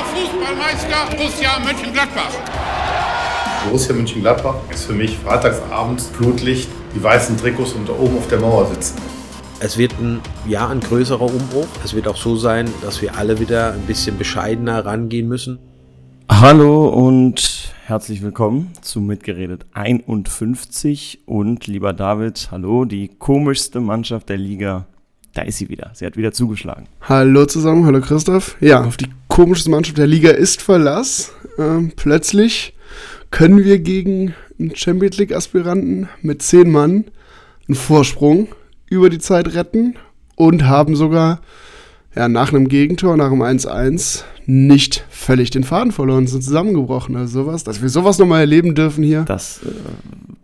deutscher Fußballmeister Borussia Mönchengladbach. Borussia Mönchengladbach ist für mich freitagsabends Flutlicht, die weißen Trikots und da oben auf der Mauer sitzen. Es wird ein, ja, ein größerer Umbruch. Es wird auch so sein, dass wir alle wieder ein bisschen bescheidener rangehen müssen. Hallo und herzlich willkommen zu Mitgeredet 51 und lieber David, hallo, die komischste Mannschaft der Liga. Da ist sie wieder. Sie hat wieder zugeschlagen. Hallo zusammen, hallo Christoph. Ja, auf die komischste Mannschaft der Liga ist Verlass. Ähm, plötzlich können wir gegen einen Champions League Aspiranten mit zehn Mann einen Vorsprung über die Zeit retten und haben sogar ja, nach einem Gegentor, nach dem 1-1, nicht völlig den Faden verloren, sind zusammengebrochen. Also sowas, dass wir sowas nochmal erleben dürfen hier. Das äh,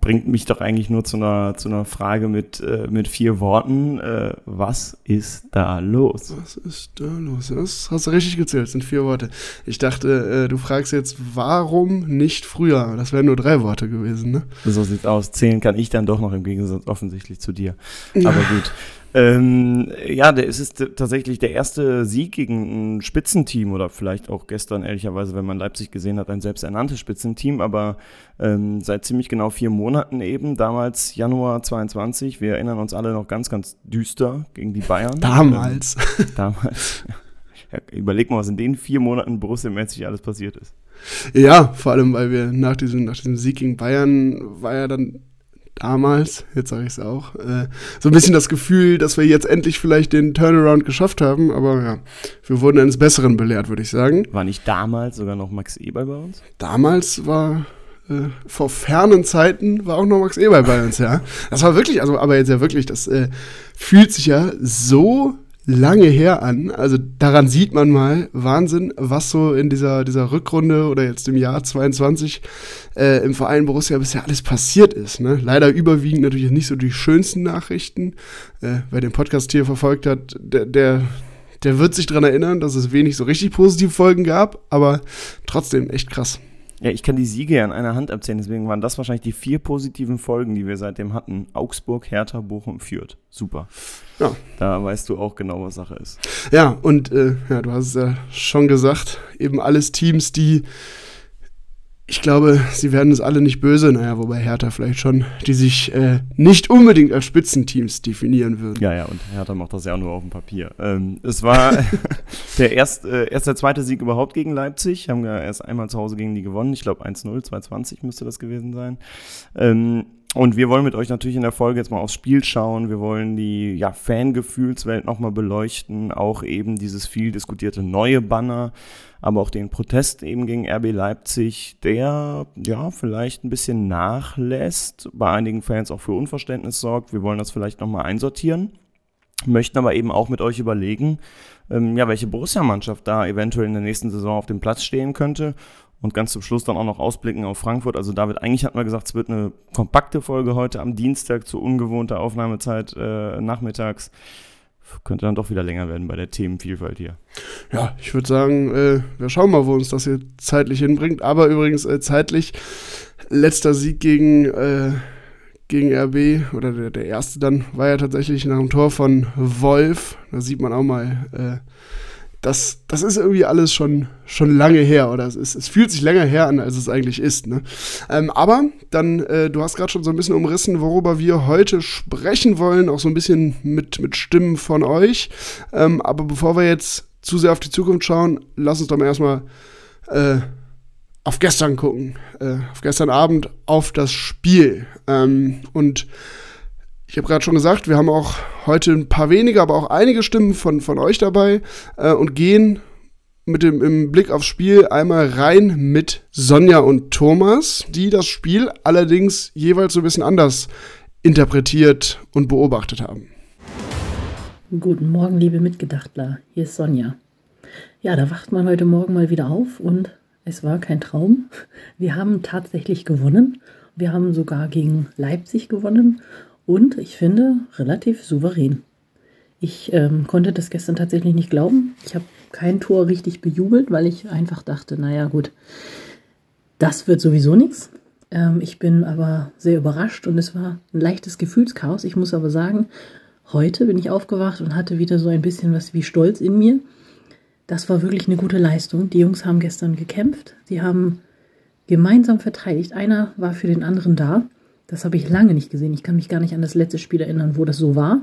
bringt mich doch eigentlich nur zu einer, zu einer Frage mit, äh, mit vier Worten. Äh, was ist da los? Was ist da los? Das hast du richtig gezählt, das sind vier Worte. Ich dachte, äh, du fragst jetzt, warum nicht früher? Das wären nur drei Worte gewesen, ne? So sieht's aus. Zählen kann ich dann doch noch im Gegensatz offensichtlich zu dir. Aber gut. Ähm, ja, der ist es tatsächlich der erste Sieg gegen ein Spitzenteam oder vielleicht auch gestern, ehrlicherweise, wenn man Leipzig gesehen hat, ein selbsternanntes Spitzenteam, aber ähm, seit ziemlich genau vier Monaten eben, damals Januar 22, wir erinnern uns alle noch ganz, ganz düster gegen die Bayern. Damals. Ähm, damals. Ja, überleg mal, was in den vier Monaten Borussia-mäßig alles passiert ist. Ja, vor allem, weil wir nach diesem, nach diesem Sieg gegen Bayern war ja dann damals, jetzt sage ich es auch, äh, so ein bisschen das Gefühl, dass wir jetzt endlich vielleicht den Turnaround geschafft haben, aber ja, wir wurden eines Besseren belehrt, würde ich sagen. War nicht damals sogar noch Max Eber bei uns? Damals war äh, vor fernen Zeiten war auch noch Max Eber bei uns, ja. Das war wirklich, also aber jetzt ja wirklich, das äh, fühlt sich ja so lange her an. Also daran sieht man mal Wahnsinn, was so in dieser, dieser Rückrunde oder jetzt im Jahr 22 äh, im Verein Borussia bisher alles passiert ist. Ne? Leider überwiegend natürlich nicht so die schönsten Nachrichten. Äh, wer den Podcast hier verfolgt hat, der, der, der wird sich daran erinnern, dass es wenig so richtig positive Folgen gab, aber trotzdem echt krass. Ja, ich kann die Siege ja an einer Hand abzählen, deswegen waren das wahrscheinlich die vier positiven Folgen, die wir seitdem hatten. Augsburg, Hertha, Bochum, Fürth. Super. Ja. Da weißt du auch genau, was Sache ist. Ja, und äh, ja, du hast es ja schon gesagt, eben alles Teams, die ich glaube, sie werden es alle nicht böse, naja, wobei Hertha vielleicht schon, die sich äh, nicht unbedingt als Spitzenteams definieren würden. Ja, ja, und Hertha macht das ja nur auf dem Papier. Ähm, es war der erst, äh, erst der zweite Sieg überhaupt gegen Leipzig. Haben ja erst einmal zu Hause gegen die gewonnen. Ich glaube 1-0, 2-20 müsste das gewesen sein. Ähm, und wir wollen mit euch natürlich in der Folge jetzt mal aufs Spiel schauen. Wir wollen die ja, Fangefühlswelt nochmal beleuchten, auch eben dieses viel diskutierte neue Banner, aber auch den Protest eben gegen RB Leipzig, der ja vielleicht ein bisschen nachlässt, bei einigen Fans auch für Unverständnis sorgt. Wir wollen das vielleicht nochmal einsortieren, möchten aber eben auch mit euch überlegen, ähm, ja, welche Borussia-Mannschaft da eventuell in der nächsten Saison auf dem Platz stehen könnte und ganz zum Schluss dann auch noch ausblicken auf Frankfurt. Also David, eigentlich hatten wir gesagt, es wird eine kompakte Folge heute am Dienstag zu ungewohnter Aufnahmezeit äh, nachmittags. Könnte dann doch wieder länger werden bei der Themenvielfalt hier. Ja, ich würde sagen, äh, wir schauen mal, wo uns das hier zeitlich hinbringt. Aber übrigens äh, zeitlich, letzter Sieg gegen, äh, gegen RB, oder der, der erste dann, war ja tatsächlich nach dem Tor von Wolf. Da sieht man auch mal äh, das, das ist irgendwie alles schon, schon lange her oder es, ist, es fühlt sich länger her an, als es eigentlich ist. Ne? Ähm, aber dann, äh, du hast gerade schon so ein bisschen umrissen, worüber wir heute sprechen wollen, auch so ein bisschen mit, mit Stimmen von euch. Ähm, aber bevor wir jetzt zu sehr auf die Zukunft schauen, lass uns doch mal erstmal äh, auf gestern gucken. Äh, auf gestern Abend auf das Spiel. Ähm, und ich habe gerade schon gesagt, wir haben auch heute ein paar wenige, aber auch einige Stimmen von, von euch dabei äh, und gehen mit dem im Blick aufs Spiel einmal rein mit Sonja und Thomas, die das Spiel allerdings jeweils so ein bisschen anders interpretiert und beobachtet haben. Guten Morgen, liebe Mitgedachtler. Hier ist Sonja. Ja, da wacht man heute Morgen mal wieder auf und es war kein Traum. Wir haben tatsächlich gewonnen. Wir haben sogar gegen Leipzig gewonnen und ich finde relativ souverän. Ich ähm, konnte das gestern tatsächlich nicht glauben. Ich habe kein Tor richtig bejubelt, weil ich einfach dachte, naja gut, das wird sowieso nichts. Ähm, ich bin aber sehr überrascht und es war ein leichtes Gefühlschaos. Ich muss aber sagen, heute bin ich aufgewacht und hatte wieder so ein bisschen was wie Stolz in mir, das war wirklich eine gute Leistung. Die Jungs haben gestern gekämpft. Sie haben gemeinsam verteidigt. Einer war für den anderen da. Das habe ich lange nicht gesehen. Ich kann mich gar nicht an das letzte Spiel erinnern, wo das so war.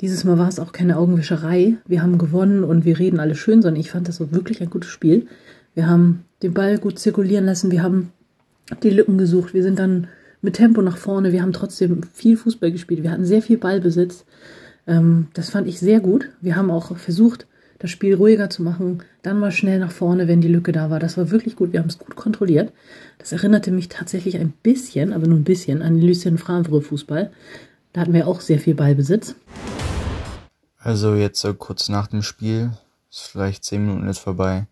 Dieses Mal war es auch keine Augenwischerei. Wir haben gewonnen und wir reden alle schön, sondern ich fand das wirklich ein gutes Spiel. Wir haben den Ball gut zirkulieren lassen. Wir haben die Lücken gesucht. Wir sind dann mit Tempo nach vorne. Wir haben trotzdem viel Fußball gespielt. Wir hatten sehr viel Ballbesitz. Ähm, das fand ich sehr gut. Wir haben auch versucht, das Spiel ruhiger zu machen, dann mal schnell nach vorne, wenn die Lücke da war. Das war wirklich gut. Wir haben es gut kontrolliert. Das erinnerte mich tatsächlich ein bisschen, aber nur ein bisschen, an Lucien Favre Fußball. Da hatten wir auch sehr viel Ballbesitz. Also jetzt so kurz nach dem Spiel, ist vielleicht zehn Minuten jetzt vorbei,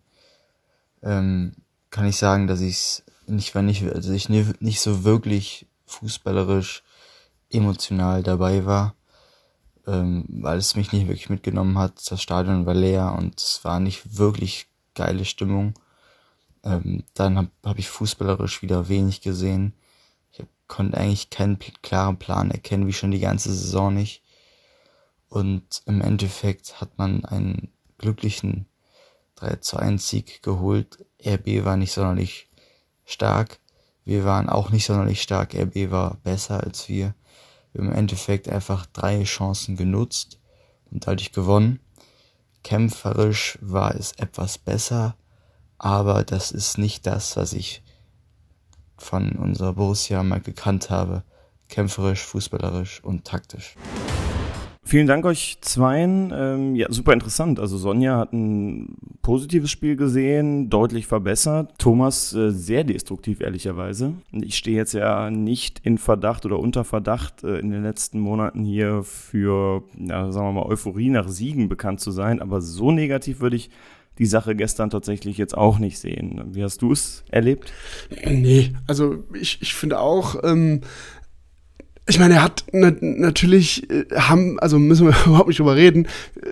ähm, kann ich sagen, dass ich nicht, wenn ich, also ich nicht so wirklich fußballerisch emotional dabei war ähm, weil es mich nicht wirklich mitgenommen hat. Das Stadion war leer und es war nicht wirklich geile Stimmung. Ähm, dann habe hab ich fußballerisch wieder wenig gesehen. Ich hab, konnte eigentlich keinen klaren Plan erkennen, wie schon die ganze Saison nicht. Und im Endeffekt hat man einen glücklichen 3 zu 1 Sieg geholt. RB war nicht sonderlich stark. Wir waren auch nicht sonderlich stark. RB war besser als wir. Im Endeffekt einfach drei Chancen genutzt und dadurch gewonnen. Kämpferisch war es etwas besser, aber das ist nicht das, was ich von unserer Borussia mal gekannt habe. Kämpferisch, fußballerisch und taktisch. Vielen Dank euch zweien. Ähm, ja, super interessant. Also Sonja hat ein positives Spiel gesehen, deutlich verbessert. Thomas äh, sehr destruktiv, ehrlicherweise. Ich stehe jetzt ja nicht in Verdacht oder unter Verdacht, äh, in den letzten Monaten hier für, ja, sagen wir mal, Euphorie nach Siegen bekannt zu sein. Aber so negativ würde ich die Sache gestern tatsächlich jetzt auch nicht sehen. Wie hast du es erlebt? Nee, also ich, ich finde auch, ähm, ich meine, er hat na natürlich äh, haben, also müssen wir überhaupt nicht drüber reden.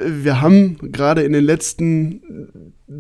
Wir haben gerade in den letzten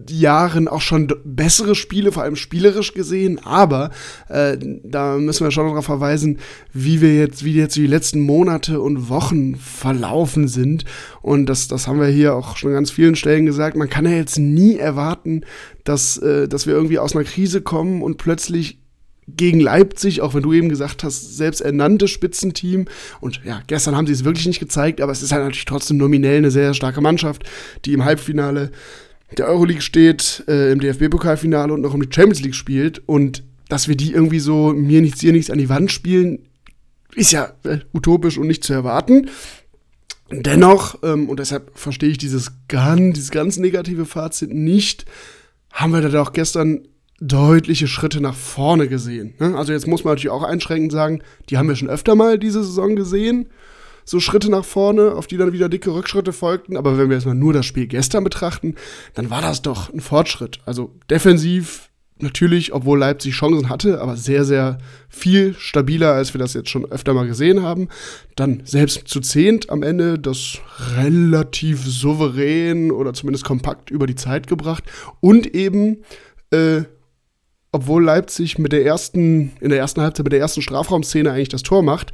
Jahren auch schon bessere Spiele, vor allem spielerisch gesehen, aber äh, da müssen wir schon darauf verweisen, wie wir jetzt, wie jetzt die letzten Monate und Wochen verlaufen sind. Und das, das haben wir hier auch schon an ganz vielen Stellen gesagt. Man kann ja jetzt nie erwarten, dass, äh, dass wir irgendwie aus einer Krise kommen und plötzlich gegen Leipzig, auch wenn du eben gesagt hast, selbst ernannte Spitzenteam. Und ja, gestern haben sie es wirklich nicht gezeigt, aber es ist halt natürlich trotzdem nominell eine sehr starke Mannschaft, die im Halbfinale der Euroleague steht, äh, im DFB-Pokalfinale und noch um die Champions League spielt. Und dass wir die irgendwie so mir nichts, dir nichts an die Wand spielen, ist ja äh, utopisch und nicht zu erwarten. Dennoch, ähm, und deshalb verstehe ich dieses, ganz, dieses ganz negative Fazit nicht, haben wir da auch gestern deutliche Schritte nach vorne gesehen. Ne? Also jetzt muss man natürlich auch einschränkend sagen, die haben wir schon öfter mal diese Saison gesehen. So Schritte nach vorne, auf die dann wieder dicke Rückschritte folgten. Aber wenn wir jetzt mal nur das Spiel gestern betrachten, dann war das doch ein Fortschritt. Also defensiv natürlich, obwohl Leipzig Chancen hatte, aber sehr, sehr viel stabiler, als wir das jetzt schon öfter mal gesehen haben. Dann selbst zu zehnt am Ende das relativ souverän oder zumindest kompakt über die Zeit gebracht und eben äh, obwohl Leipzig mit der ersten, in der ersten Halbzeit mit der ersten Strafraumszene eigentlich das Tor macht,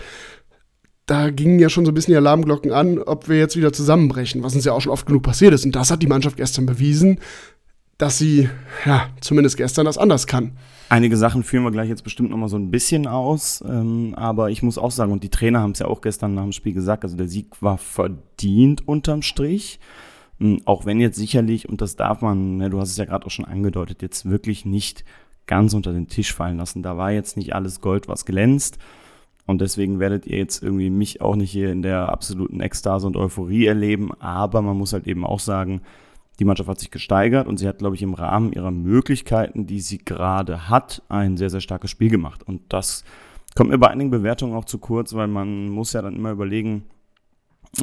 da gingen ja schon so ein bisschen die Alarmglocken an, ob wir jetzt wieder zusammenbrechen, was uns ja auch schon oft genug passiert ist. Und das hat die Mannschaft gestern bewiesen, dass sie, ja, zumindest gestern das anders kann. Einige Sachen führen wir gleich jetzt bestimmt noch mal so ein bisschen aus, ähm, aber ich muss auch sagen, und die Trainer haben es ja auch gestern nach dem Spiel gesagt, also der Sieg war verdient unterm Strich. Ähm, auch wenn jetzt sicherlich, und das darf man, ne, du hast es ja gerade auch schon angedeutet, jetzt wirklich nicht ganz unter den Tisch fallen lassen. Da war jetzt nicht alles Gold, was glänzt. Und deswegen werdet ihr jetzt irgendwie mich auch nicht hier in der absoluten Ekstase und Euphorie erleben. Aber man muss halt eben auch sagen, die Mannschaft hat sich gesteigert und sie hat, glaube ich, im Rahmen ihrer Möglichkeiten, die sie gerade hat, ein sehr, sehr starkes Spiel gemacht. Und das kommt mir bei einigen Bewertungen auch zu kurz, weil man muss ja dann immer überlegen,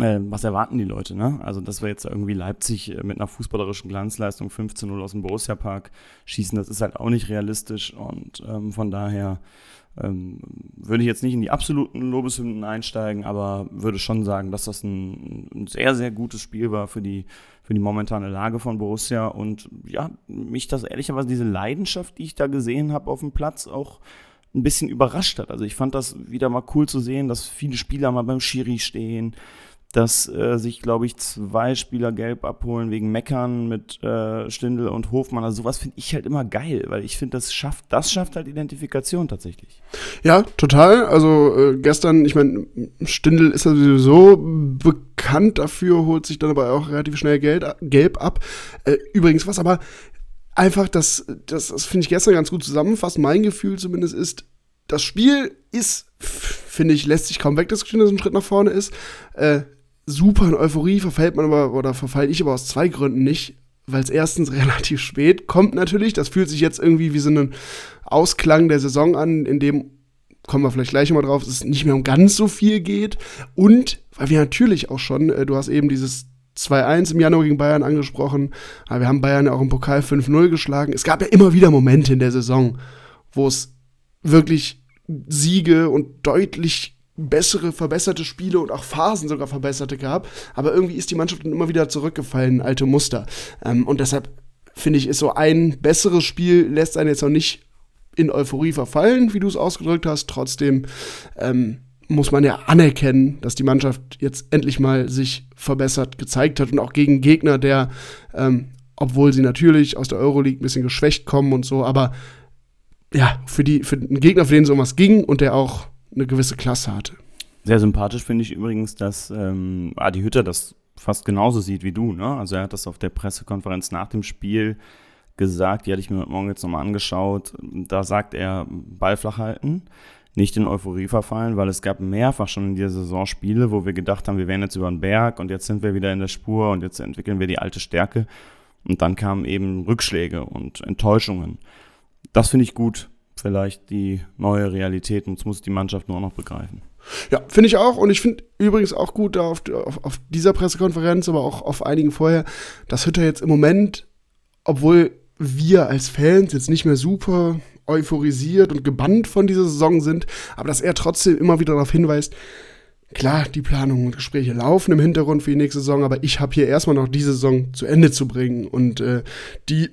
äh, was erwarten die Leute, ne? Also, dass wir jetzt irgendwie Leipzig äh, mit einer fußballerischen Glanzleistung 15-0 aus dem Borussia-Park schießen, das ist halt auch nicht realistisch und ähm, von daher ähm, würde ich jetzt nicht in die absoluten Lobeshymnen einsteigen, aber würde schon sagen, dass das ein, ein, sehr, sehr gutes Spiel war für die, für die momentane Lage von Borussia und ja, mich das ehrlicherweise, diese Leidenschaft, die ich da gesehen habe auf dem Platz, auch ein bisschen überrascht hat. Also ich fand das wieder mal cool zu sehen, dass viele Spieler mal beim Schiri stehen, dass äh, sich, glaube ich, zwei Spieler gelb abholen wegen Meckern mit äh, Stindl und Hofmann. Also sowas finde ich halt immer geil, weil ich finde, das schafft, das schafft halt Identifikation tatsächlich. Ja, total. Also äh, gestern, ich meine, Stindl ist ja sowieso bekannt dafür, holt sich dann aber auch relativ schnell Geld, gelb ab. Äh, übrigens, was aber einfach, das, das, das finde ich gestern ganz gut zusammenfasst, mein Gefühl zumindest ist, das Spiel ist, finde ich, lässt sich kaum wegdiskutieren, dass es ein Schritt nach vorne ist. Äh, super in Euphorie verfällt man aber, oder verfall ich aber aus zwei Gründen nicht. Weil es erstens relativ spät kommt natürlich. Das fühlt sich jetzt irgendwie wie so ein Ausklang der Saison an, in dem, kommen wir vielleicht gleich mal drauf, es nicht mehr um ganz so viel geht. Und weil wir natürlich auch schon, äh, du hast eben dieses 2-1 im Januar gegen Bayern angesprochen, aber wir haben Bayern ja auch im Pokal 5-0 geschlagen. Es gab ja immer wieder Momente in der Saison, wo es wirklich Siege und deutlich bessere, verbesserte Spiele und auch Phasen sogar verbesserte gab. Aber irgendwie ist die Mannschaft dann immer wieder zurückgefallen, alte Muster. Ähm, und deshalb finde ich, ist so ein besseres Spiel, lässt einen jetzt noch nicht in Euphorie verfallen, wie du es ausgedrückt hast. Trotzdem ähm, muss man ja anerkennen, dass die Mannschaft jetzt endlich mal sich verbessert gezeigt hat und auch gegen Gegner, der, ähm, obwohl sie natürlich aus der Euroleague ein bisschen geschwächt kommen und so, aber ja, für, die, für einen Gegner, für den so was ging und der auch eine gewisse Klasse hatte. Sehr sympathisch finde ich übrigens, dass ähm, Adi Hütter das fast genauso sieht wie du. Ne? Also er hat das auf der Pressekonferenz nach dem Spiel gesagt, die hatte ich mir heute Morgen jetzt nochmal angeschaut. Da sagt er, Ball flach halten, nicht in Euphorie verfallen, weil es gab mehrfach schon in dieser Saison Spiele, wo wir gedacht haben, wir wären jetzt über den Berg und jetzt sind wir wieder in der Spur und jetzt entwickeln wir die alte Stärke. Und dann kamen eben Rückschläge und Enttäuschungen. Das finde ich gut vielleicht die neue Realität und das muss die Mannschaft nur noch begreifen. Ja, finde ich auch. Und ich finde übrigens auch gut auf, auf, auf, dieser Pressekonferenz, aber auch auf einigen vorher, dass Hütter jetzt im Moment, obwohl wir als Fans jetzt nicht mehr super euphorisiert und gebannt von dieser Saison sind, aber dass er trotzdem immer wieder darauf hinweist, klar, die Planungen und Gespräche laufen im Hintergrund für die nächste Saison, aber ich habe hier erstmal noch diese Saison zu Ende zu bringen. Und äh, die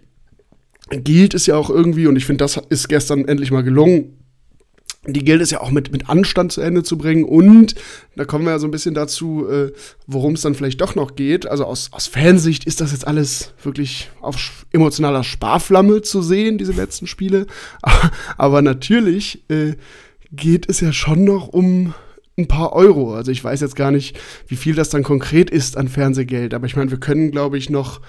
gilt es ja auch irgendwie, und ich finde, das ist gestern endlich mal gelungen, die gilt es ja auch mit, mit Anstand zu Ende zu bringen. Und da kommen wir ja so ein bisschen dazu, äh, worum es dann vielleicht doch noch geht. Also aus, aus Fansicht ist das jetzt alles wirklich auf emotionaler Sparflamme zu sehen, diese letzten Spiele. Aber natürlich äh, geht es ja schon noch um ein paar Euro. Also ich weiß jetzt gar nicht, wie viel das dann konkret ist an Fernsehgeld. Aber ich meine, wir können, glaube ich, noch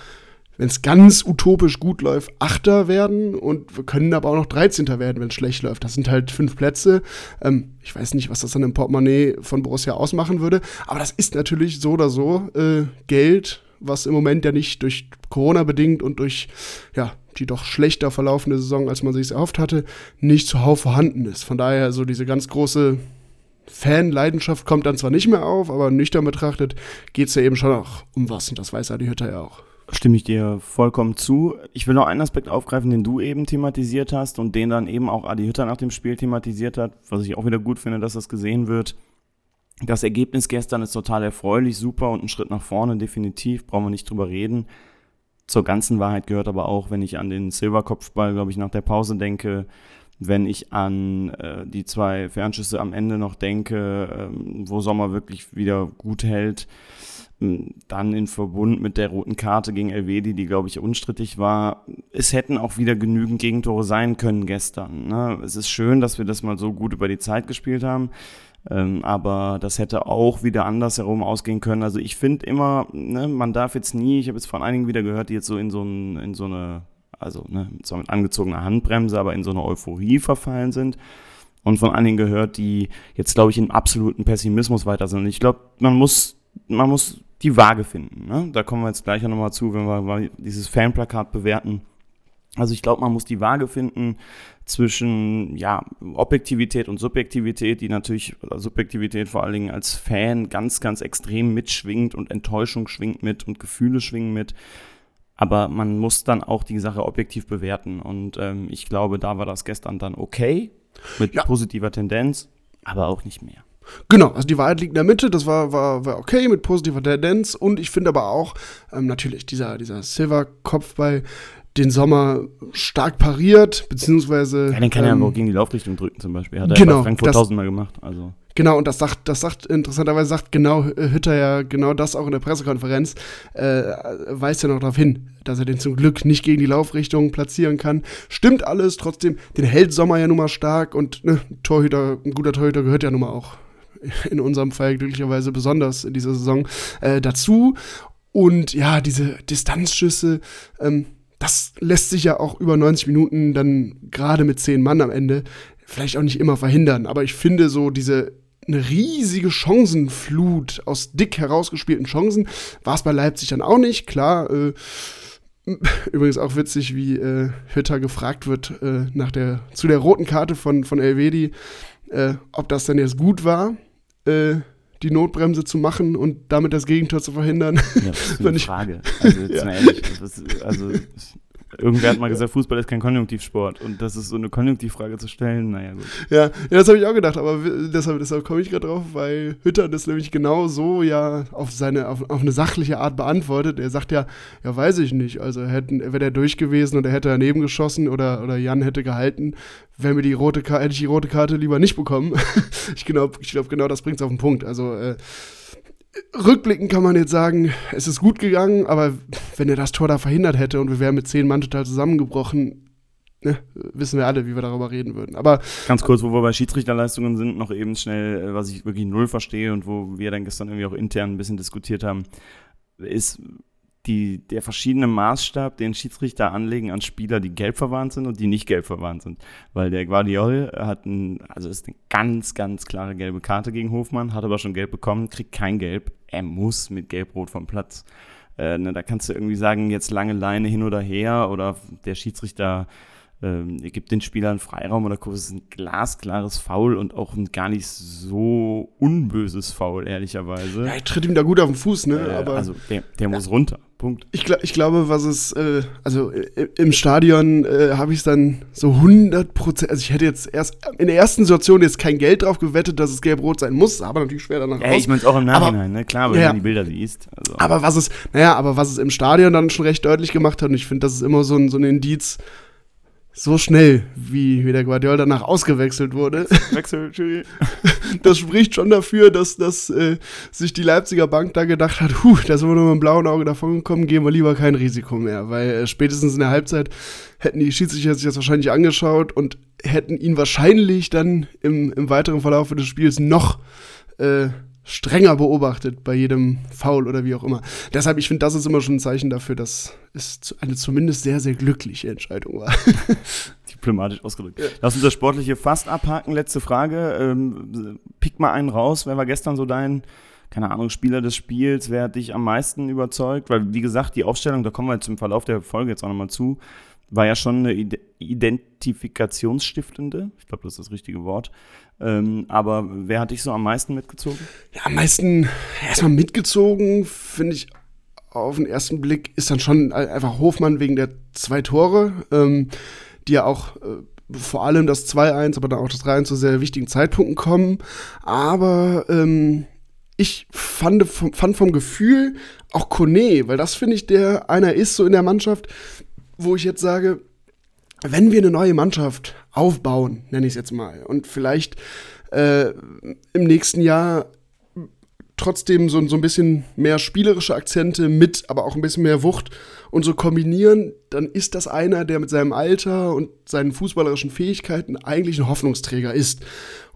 wenn es ganz utopisch gut läuft, Achter werden und wir können aber auch noch 13. werden, wenn es schlecht läuft. Das sind halt fünf Plätze. Ähm, ich weiß nicht, was das dann im Portemonnaie von Borussia ausmachen würde, aber das ist natürlich so oder so äh, Geld, was im Moment ja nicht durch Corona bedingt und durch ja, die doch schlechter verlaufende Saison, als man sich es erhofft hatte, nicht zuhauf vorhanden ist. Von daher so diese ganz große Fanleidenschaft kommt dann zwar nicht mehr auf, aber nüchtern betrachtet geht es ja eben schon auch um was und das weiß Adi Hütter ja auch. Stimme ich dir vollkommen zu. Ich will noch einen Aspekt aufgreifen, den du eben thematisiert hast und den dann eben auch Adi Hütter nach dem Spiel thematisiert hat, was ich auch wieder gut finde, dass das gesehen wird. Das Ergebnis gestern ist total erfreulich, super und ein Schritt nach vorne, definitiv, brauchen wir nicht drüber reden. Zur ganzen Wahrheit gehört aber auch, wenn ich an den Silberkopfball, glaube ich, nach der Pause denke, wenn ich an äh, die zwei Fernschüsse am Ende noch denke, äh, wo Sommer wirklich wieder gut hält dann in Verbund mit der roten Karte gegen Elvedi, die glaube ich unstrittig war, es hätten auch wieder genügend Gegentore sein können gestern. Ne? Es ist schön, dass wir das mal so gut über die Zeit gespielt haben, ähm, aber das hätte auch wieder andersherum ausgehen können. Also ich finde immer, ne, man darf jetzt nie, ich habe jetzt von einigen wieder gehört, die jetzt so in so, ein, in so eine, also ne, zwar mit angezogener Handbremse, aber in so eine Euphorie verfallen sind und von einigen gehört, die jetzt glaube ich im absoluten Pessimismus weiter sind. Ich glaube, man muss man muss die Waage finden. Ne? Da kommen wir jetzt gleich nochmal zu, wenn wir dieses Fanplakat bewerten. Also ich glaube, man muss die Waage finden zwischen ja, Objektivität und Subjektivität, die natürlich Subjektivität vor allen Dingen als Fan ganz, ganz extrem mitschwingt und Enttäuschung schwingt mit und Gefühle schwingen mit. Aber man muss dann auch die Sache objektiv bewerten. Und ähm, ich glaube, da war das gestern dann okay, mit ja. positiver Tendenz, aber auch nicht mehr. Genau, also die Wahrheit liegt in der Mitte, das war, war, war okay mit positiver Tendenz und ich finde aber auch, ähm, natürlich, dieser, dieser Silver-Kopfball, den Sommer stark pariert, beziehungsweise. Ja, den kann er ähm, aber auch gegen die Laufrichtung drücken zum Beispiel. Hat er Genau, bei Frankfurt das- tausendmal gemacht. Also. Genau, und das sagt, das sagt, interessanterweise sagt genau äh, Hütter ja genau das auch in der Pressekonferenz, äh, weist ja noch darauf hin, dass er den zum Glück nicht gegen die Laufrichtung platzieren kann. Stimmt alles, trotzdem, den hält Sommer ja nun mal stark und ne, Torhüter, ein guter Torhüter gehört ja nun mal auch in unserem Fall glücklicherweise besonders in dieser Saison äh, dazu. Und ja, diese Distanzschüsse, ähm, das lässt sich ja auch über 90 Minuten dann gerade mit 10 Mann am Ende vielleicht auch nicht immer verhindern. Aber ich finde so diese eine riesige Chancenflut aus dick herausgespielten Chancen war es bei Leipzig dann auch nicht. Klar, äh, übrigens auch witzig, wie äh, Hütter gefragt wird äh, nach der, zu der roten Karte von, von Elvedi, äh, ob das denn jetzt gut war, äh, die Notbremse zu machen und damit das Gegentor zu verhindern. Ja, das ist eine Frage. Also, jetzt Ja. mal ehrlich, also, irgendwer hat mal gesagt, Fußball ist kein Konjunktivsport. Und das ist so eine Konjunktivfrage zu stellen, naja, gut. Ja, ja das habe ich auch gedacht, aber deshalb, deshalb komme ich gerade drauf, weil Hütter das nämlich genau so ja auf seine, auf, auf eine sachliche Art beantwortet. Er sagt ja, ja, weiß ich nicht. Also wäre er durch gewesen und er hätte daneben geschossen oder, oder Jan hätte gehalten, wäre mir die rote Karte, hätte ich die rote Karte lieber nicht bekommen. ich glaube, ich glaub, genau das bringt es auf den Punkt. Also äh, rückblickend kann man jetzt sagen, es ist gut gegangen, aber wenn er das Tor da verhindert hätte und wir wären mit zehn Mann total zusammengebrochen, ne, wissen wir alle, wie wir darüber reden würden. Aber Ganz kurz, wo wir bei Schiedsrichterleistungen sind, noch eben schnell, äh, was ich wirklich null verstehe und wo wir dann gestern irgendwie auch intern ein bisschen diskutiert haben, ist die, der verschiedene Maßstab, den Schiedsrichter anlegen an Spieler, die gelb verwarnt sind und die nicht gelb verwarnt sind. Weil der Guardiol hat ein, also ist eine ganz, ganz klare gelbe Karte gegen Hofmann, hat aber schon gelb bekommen, kriegt kein Gelb. Er muss mit Gelb-Rot vom Platz. Äh, ne, da kannst du irgendwie sagen, jetzt lange Leine hin oder her oder der Schiedsrichter ähm, gibt den Spielern Freiraum oder es ist ein glasklares Foul und auch ein gar nicht so unböses Foul, ehrlicherweise. ja, ich tritt ihm da gut auf den Fuß, ne? Äh, aber also der, der muss runter. Punkt. Ich, gla- ich glaube, was es, äh, also äh, im Stadion äh, habe ich es dann so 100 Prozent, also ich hätte jetzt erst in der ersten Situation jetzt kein Geld drauf gewettet, dass es gelb-rot sein muss, aber natürlich schwer danach Ja, raus. ich meine es auch im Aber- Nachhinein, ne? Klar, wenn Ja. du die Bilder siehst. Also. Aber was es, naja, aber was es im Stadion dann schon recht deutlich gemacht hat, und ich finde, das ist immer so ein, so ein Indiz, so schnell, wie, wie der Guardiola danach ausgewechselt wurde, Wechsel, das spricht schon dafür, dass, dass äh, sich die Leipziger Bank da gedacht hat, huh, da sind wir nur mit dem blauen Auge davon gekommen, gehen wir lieber kein Risiko mehr. Weil äh, spätestens in der Halbzeit hätten die Schiedsrichter sich das wahrscheinlich angeschaut und hätten ihn wahrscheinlich dann im, im weiteren Verlauf des Spiels noch äh, strenger beobachtet bei jedem Foul oder wie auch immer. Deshalb, ich finde, das ist immer schon ein Zeichen dafür, dass es eine zumindest sehr, sehr glückliche Entscheidung war. Diplomatisch ausgedrückt. Lass uns das Sportliche fast abhaken. Letzte Frage. Ähm, pick mal einen raus. Wer war gestern so dein, keine Ahnung, Spieler des Spiels? Wer hat dich am meisten überzeugt? Weil, wie gesagt, die Aufstellung, da kommen wir jetzt im Verlauf der Folge jetzt auch nochmal zu, war ja schon eine Ide Identifikationsstiftende. Ich glaube, das ist das richtige Wort. Ähm, aber wer hat dich so am meisten mitgezogen? Ja, am meisten erstmal mitgezogen, finde ich auf den ersten Blick, ist dann schon einfach Hofmann wegen der zwei Tore, ähm, die ja auch äh, vor allem das 2-1, aber dann auch das 3-1 zu sehr wichtigen Zeitpunkten kommen. Aber ähm, ich fand vom, fand vom Gefühl auch Kone, weil das finde ich der einer ist so in der Mannschaft, wo ich jetzt sage, wenn wir eine neue Mannschaft aufbauen, nenne ich es jetzt mal, und vielleicht äh, im nächsten Jahr trotzdem so, so ein bisschen mehr spielerische Akzente mit, aber auch ein bisschen mehr Wucht und so kombinieren, dann ist das einer, der mit seinem Alter und seinen fußballerischen Fähigkeiten eigentlich ein Hoffnungsträger ist.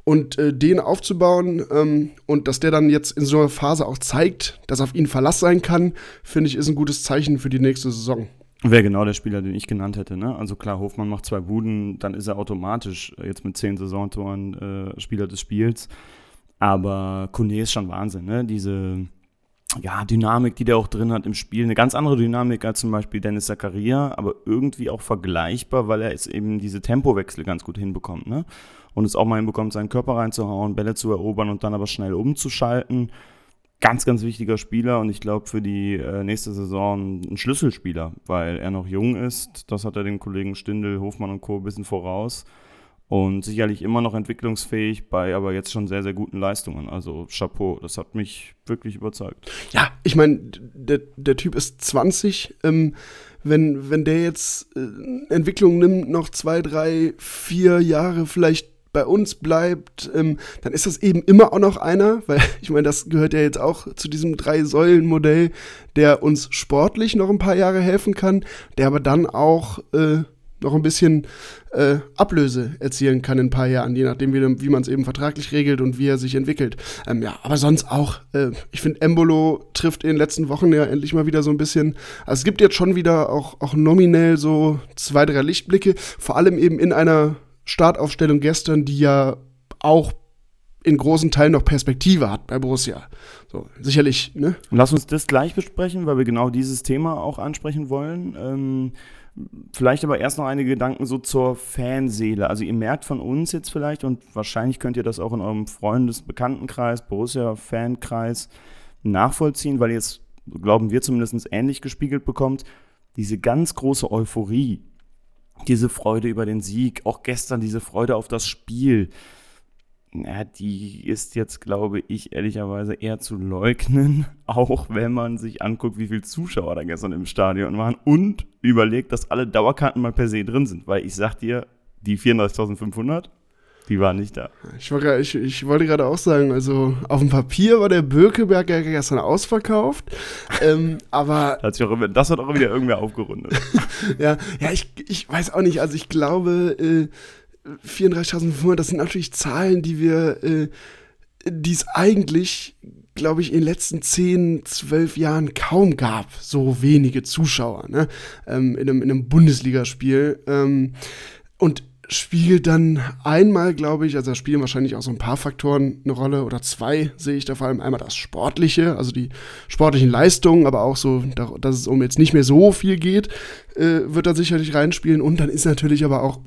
Und äh, den aufzubauen ähm, und dass der dann jetzt in so einer Phase auch zeigt, dass auf ihn Verlass sein kann, finde ich, ist ein gutes Zeichen für die nächste Saison. Wäre genau der Spieler, den ich genannt hätte. Ne? Also klar, Hofmann macht zwei Buden, dann ist er automatisch äh, jetzt mit zehn Saisontoren äh, Spieler des Spiels. Aber Kone ist schon Wahnsinn, ne? Diese ja, Dynamik, die der auch drin hat im Spiel. Eine ganz andere Dynamik als zum Beispiel Dennis Zakaria, aber irgendwie auch vergleichbar, weil er jetzt eben diese Tempowechsel ganz gut hinbekommt. Ne? Und es auch mal hinbekommt, seinen Körper reinzuhauen, Bälle zu erobern und dann aber schnell umzuschalten. Ganz, ganz wichtiger Spieler und ich glaube für die äh, nächste Saison ein Schlüsselspieler, weil er noch jung ist. Das hat er den Kollegen Stindl, Hofmann und Co. ein bisschen voraus. und sicherlich immer noch entwicklungsfähig bei aber jetzt schon sehr, sehr guten Leistungen. Also Chapeau, das hat mich wirklich überzeugt. Ja, ich meine, der, der Typ ist 20. Ähm, wenn, wenn der jetzt äh, Entwicklung nimmt, noch zwei, drei, vier Jahre vielleicht bei uns bleibt, ähm, dann ist das eben immer auch noch einer, weil ich meine, das gehört ja jetzt auch zu diesem Drei-Säulen-Modell, der uns sportlich noch ein paar Jahre helfen kann, der aber dann auch äh, noch ein bisschen äh, Ablöse erzielen kann in ein paar Jahren, je nachdem, wie, wie man es eben vertraglich regelt und wie er sich entwickelt. Ähm, ja, aber sonst auch, äh, ich finde, Embolo trifft in den letzten Wochen ja endlich mal wieder so ein bisschen. Also es gibt jetzt schon wieder auch, auch nominell so zwei, drei Lichtblicke, vor allem eben in einer Startaufstellung gestern, die ja auch in großen Teilen noch Perspektive hat bei Borussia. So, sicherlich, ne? Lass uns das gleich besprechen, weil wir genau dieses Thema auch ansprechen wollen. Ähm, vielleicht aber erst noch einige Gedanken so zur Fanseele. Also ihr merkt von uns jetzt vielleicht und wahrscheinlich könnt ihr das auch in eurem Freundes-Bekanntenkreis, Borussia-Fankreis nachvollziehen, weil ihr es, glauben wir zumindest, ähnlich gespiegelt bekommt. Diese ganz große Euphorie, diese Freude über den Sieg, auch gestern diese Freude auf das Spiel, ja, die ist jetzt, glaube ich, ehrlicherweise eher zu leugnen, auch wenn man sich anguckt, wie viele Zuschauer da gestern im Stadion waren und überlegt, dass alle Dauerkarten mal per se drin sind. Weil ich sag dir, die 34.500, die waren nicht da. Ich, war, ich, ich wollte gerade auch sagen, also auf dem Papier war der Bökeberg ja gestern ausverkauft, ähm, aber... Das hat, auch, das hat auch wieder irgendwer aufgerundet. ja, ja ich, ich weiß auch nicht, also ich glaube... Äh, 34.500, das sind natürlich Zahlen, die wir, äh, die es eigentlich, glaube ich, in den letzten 10, 12 Jahren kaum gab, so wenige Zuschauer, ne? Ähm, in, einem, in einem Bundesligaspiel. Ähm, und spielt dann einmal, glaube ich, also da spielen wahrscheinlich auch so ein paar Faktoren eine Rolle oder zwei sehe ich da vor allem einmal das Sportliche, also die sportlichen Leistungen, aber auch so, dass es um jetzt nicht mehr so viel geht, äh, wird da sicherlich reinspielen und dann ist natürlich aber auch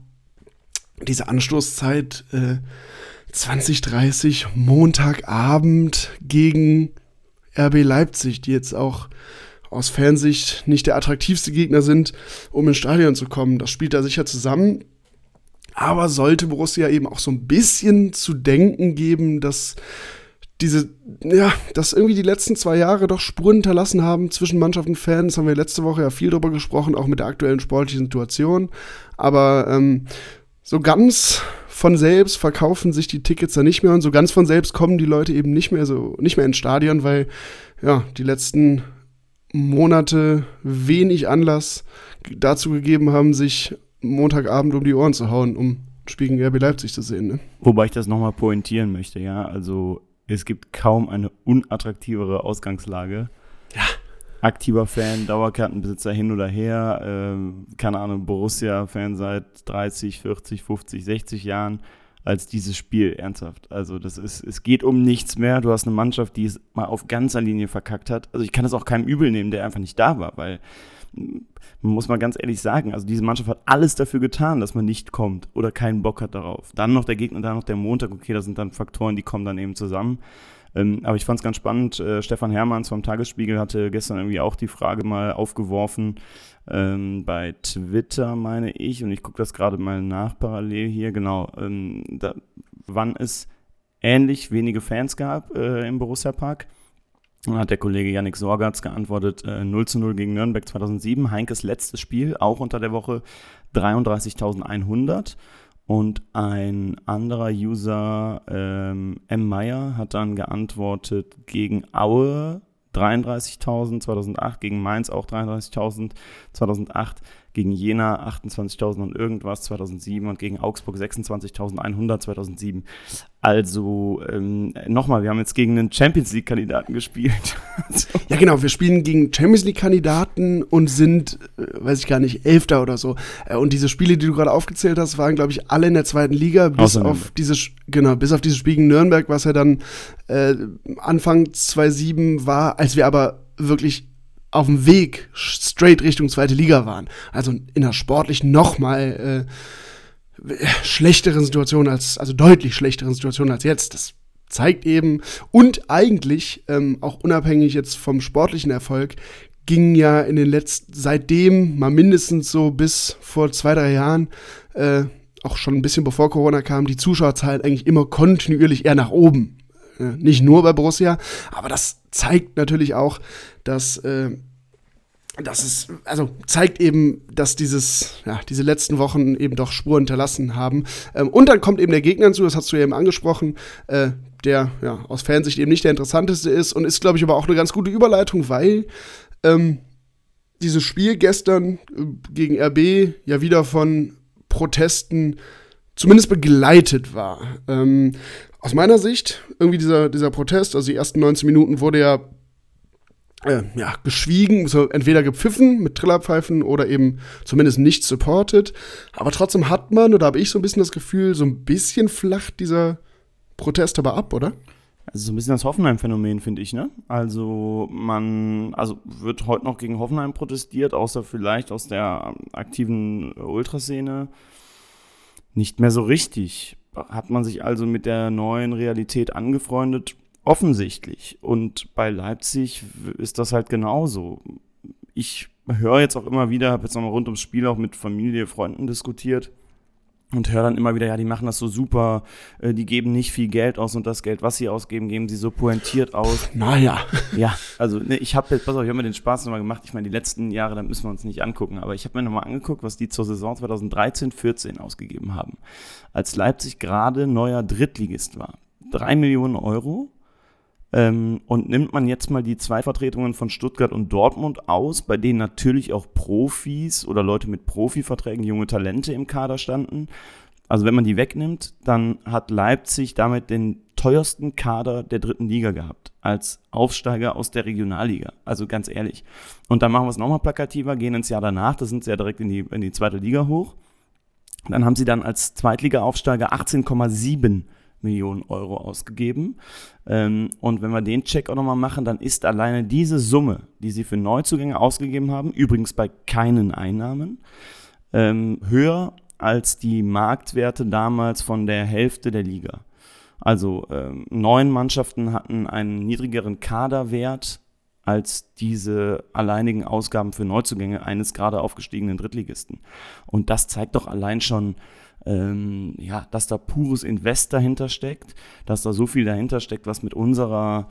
diese Anstoßzeit äh, 2030 Montagabend gegen RB Leipzig, die jetzt auch aus Fansicht nicht der attraktivste Gegner sind, um ins Stadion zu kommen. Das spielt da sicher zusammen. Aber sollte Borussia eben auch so ein bisschen zu denken geben, dass diese, ja, dass irgendwie die letzten zwei Jahre doch Spuren hinterlassen haben zwischen Mannschaft und Fans, haben wir letzte Woche ja viel drüber gesprochen, auch mit der aktuellen sportlichen Situation. Aber ähm, so ganz von selbst verkaufen sich die Tickets da nicht mehr und so ganz von selbst kommen die Leute eben nicht mehr so nicht mehr ins Stadion, weil ja, die letzten Monate wenig Anlass dazu gegeben haben, sich Montagabend um die Ohren zu hauen, um Spiel gegen RB Leipzig zu sehen. Ne? Wobei ich das nochmal pointieren möchte, ja. Also es gibt kaum eine unattraktivere Ausgangslage. Ja aktiver Fan, Dauerkartenbesitzer hin oder her, ähm, keine Ahnung, Borussia-Fan seit 30, 40, 50, 60 Jahren, als dieses Spiel ernsthaft. Also das ist, es geht um nichts mehr. Du hast eine Mannschaft, die es mal auf ganzer Linie verkackt hat. Also ich kann das auch keinem übel nehmen, der einfach nicht da war, weil muss mal ganz ehrlich sagen, also diese Mannschaft hat alles dafür getan, dass man nicht kommt oder keinen Bock hat darauf. Dann noch der Gegner, dann noch der Montag, okay, das sind dann Faktoren, die kommen dann eben zusammen. Ähm, aber ich fand es ganz spannend. Äh, Stefan Hermanns vom Tagesspiegel hatte gestern irgendwie auch die Frage mal aufgeworfen ähm, bei Twitter, meine ich. Und ich gucke das gerade mal nach parallel hier. Genau, ähm, da, wann es ähnlich wenige Fans gab äh, im Borussia Park. Und hat der Kollege Yannick Sorgatz geantwortet, äh, 0 zu 0 gegen Nürnberg 2007, Heinkes letztes Spiel, auch unter der Woche 33.100. Und ein anderer User, ähm, M. Meyer, hat dann geantwortet gegen Aue 33.000 2008, gegen Mainz auch 33.000 2008 gegen Jena 28.000 und irgendwas 2007 und gegen Augsburg 26.100 2007. Also ähm, nochmal, wir haben jetzt gegen einen Champions League-Kandidaten gespielt. ja genau, wir spielen gegen Champions League-Kandidaten und sind, äh, weiß ich gar nicht, Elfter oder so. Äh, und diese Spiele, die du gerade aufgezählt hast, waren, glaube ich, alle in der zweiten Liga, bis Außer auf dieses, genau, bis auf dieses Spiel gegen Nürnberg, was ja dann äh, Anfang 2007 war, als wir aber wirklich auf dem Weg straight Richtung zweite Liga waren. Also in einer sportlichen nochmal äh, schlechteren Situation als, also deutlich schlechteren Situation als jetzt. Das zeigt eben, und eigentlich, ähm, auch unabhängig jetzt vom sportlichen Erfolg, ging ja in den letzten, seitdem mal mindestens so bis vor zwei, drei Jahren, äh, auch schon ein bisschen bevor Corona kam, die Zuschauerzahlen eigentlich immer kontinuierlich eher nach oben. Äh, nicht nur bei Borussia, aber das zeigt natürlich auch, dass äh, das ist, also zeigt eben, dass dieses, ja, diese letzten Wochen eben doch Spuren hinterlassen haben. Ähm, und dann kommt eben der Gegner hinzu, das hast du ja eben angesprochen, äh, der ja aus Fansicht eben nicht der interessanteste ist und ist, glaube ich, aber auch eine ganz gute Überleitung, weil ähm, dieses Spiel gestern äh, gegen RB ja wieder von Protesten zumindest begleitet war. Ähm, aus meiner Sicht, irgendwie dieser, dieser Protest, also die ersten 19 Minuten wurde ja, äh, ja geschwiegen, so entweder gepfiffen mit Trillerpfeifen oder eben zumindest nicht supported. Aber trotzdem hat man, oder habe ich so ein bisschen das Gefühl, so ein bisschen flacht dieser Protest aber ab, oder? Also so ein bisschen das Hoffenheim-Phänomen, finde ich, ne? Also man, also wird heute noch gegen Hoffenheim protestiert, außer vielleicht aus der aktiven Ultraszene. Nicht mehr so richtig. Hat man sich also mit der neuen Realität angefreundet? Offensichtlich. Und bei Leipzig ist das halt genauso. Ich höre jetzt auch immer wieder, habe jetzt nochmal rund ums Spiel auch mit Familie, Freunden diskutiert und höre dann immer wieder, ja, die machen das so super, äh, die geben nicht viel Geld aus und das Geld, was sie ausgeben, geben sie so pointiert aus. Naja. Ja, also ne, ich habe jetzt, pass auf, ich habe mir den Spaß nochmal gemacht. Ich meine, die letzten Jahre, da müssen wir uns nicht angucken, aber ich habe mir nochmal angeguckt, was die zur Saison 2013-14 ausgegeben haben. Als Leipzig gerade neuer Drittligist war. Drei Millionen Euro ähm, und nimmt man jetzt mal die zwei Vertretungen von Stuttgart und Dortmund aus, bei denen natürlich auch Profis oder Leute mit Profiverträgen, junge Talente im Kader standen. Also wenn man die wegnimmt, dann hat Leipzig damit den teuersten Kader der dritten Liga gehabt, als Aufsteiger aus der Regionalliga. Also ganz ehrlich. Und dann machen wir es nochmal plakativer, gehen ins Jahr danach, da sind sie ja direkt in die, in die zweite Liga hoch. Dann haben sie dann als Zweitliga-Aufsteiger 18,7 Millionen Euro ausgegeben. Ähm, und wenn wir den Check auch nochmal machen, dann ist alleine diese Summe, die sie für Neuzugänge ausgegeben haben, übrigens bei keinen Einnahmen, ähm, höher als die Marktwerte damals von der Hälfte der Liga. Also ähm, neun Mannschaften hatten einen niedrigeren Kaderwert als diese alleinigen Ausgaben für Neuzugänge eines gerade aufgestiegenen Drittligisten. Und das zeigt doch allein schon, ähm, ja, dass da pures Invest dahinter steckt, dass da so viel dahinter steckt, was mit unserer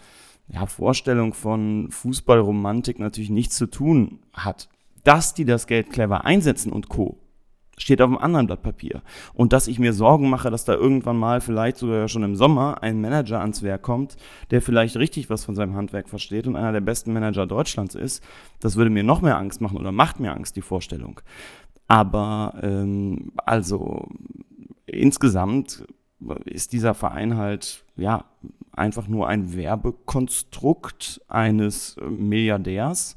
ja, Vorstellung von Fußballromantik natürlich nichts zu tun hat. Dass die das Geld clever einsetzen und Co. steht auf einem anderen Blatt Papier. Und dass ich mir Sorgen mache, dass da irgendwann mal, vielleicht sogar schon im Sommer, ein Manager ans Werk kommt, der vielleicht richtig was von seinem Handwerk versteht und einer der besten Manager Deutschlands ist, das würde mir noch mehr Angst machen oder macht mir Angst, die Vorstellung. Aber ähm, also insgesamt ist dieser Verein halt ja einfach nur ein Werbekonstrukt eines Milliardärs.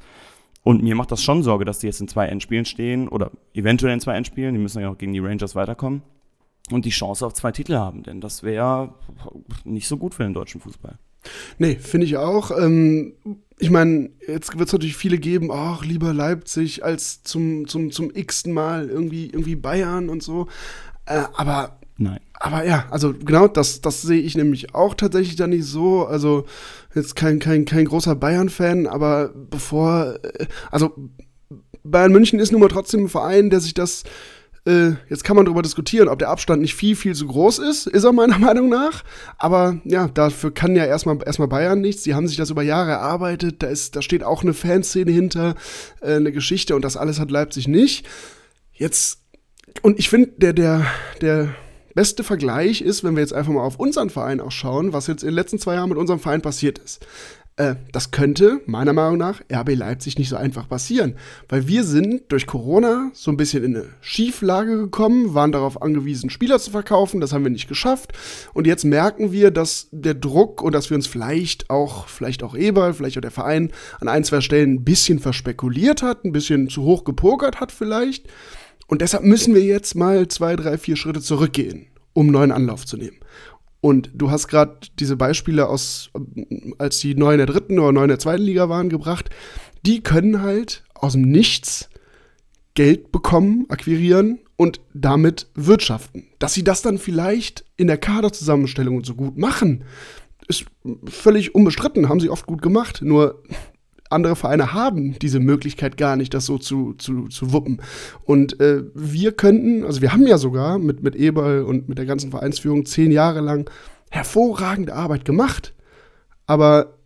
Und mir macht das schon Sorge, dass die jetzt in zwei Endspielen stehen oder eventuell in zwei Endspielen. Die müssen ja auch gegen die Rangers weiterkommen und die Chance auf zwei Titel haben, denn das wäre nicht so gut für den deutschen Fußball. Nee, finde ich auch. Ähm, ich meine, jetzt wird es natürlich viele geben, ach, lieber Leipzig als zum, zum, zum x-ten Mal irgendwie, irgendwie Bayern und so. Äh, aber. Nein. Aber ja, also genau, das, das sehe ich nämlich auch tatsächlich da nicht so. Also jetzt kein, kein, kein großer Bayern-Fan, aber bevor, äh, also Bayern München ist nun mal trotzdem ein Verein, der sich das äh, jetzt kann man darüber diskutieren, ob der Abstand nicht viel, viel zu groß ist. Ist er meiner Meinung nach. Aber ja, dafür kann ja erstmal, erstmal Bayern nichts. Sie haben sich das über Jahre erarbeitet. Da, ist, da steht auch eine Fanszene hinter, äh, eine Geschichte und das alles hat Leipzig nicht. Jetzt, und ich finde, der, der, der beste Vergleich ist, wenn wir jetzt einfach mal auf unseren Verein auch schauen, was jetzt in den letzten zwei Jahren mit unserem Verein passiert ist. Äh, das könnte meiner Meinung nach RB Leipzig nicht so einfach passieren, weil wir sind durch Corona so ein bisschen in eine Schieflage gekommen, waren darauf angewiesen, Spieler zu verkaufen, das haben wir nicht geschafft und jetzt merken wir, dass der Druck und dass wir uns vielleicht auch, vielleicht auch Eber, vielleicht auch der Verein an ein, zwei Stellen ein bisschen verspekuliert hat, ein bisschen zu hoch gepokert hat vielleicht und deshalb müssen wir jetzt mal zwei, drei, vier Schritte zurückgehen, um neuen Anlauf zu nehmen. Und du hast gerade diese Beispiele aus, als die neu in der dritten oder neu in der zweiten Liga waren, gebracht. Die können halt aus dem Nichts Geld bekommen, akquirieren und damit wirtschaften. Dass sie das dann vielleicht in der Kaderzusammenstellung so gut machen, ist völlig unbestritten, haben sie oft gut gemacht. Nur andere Vereine haben diese Möglichkeit gar nicht, das so zu, zu, zu wuppen. Und äh, wir könnten, also wir haben ja sogar mit, mit Eberl und mit der ganzen Vereinsführung zehn Jahre lang hervorragende Arbeit gemacht. Aber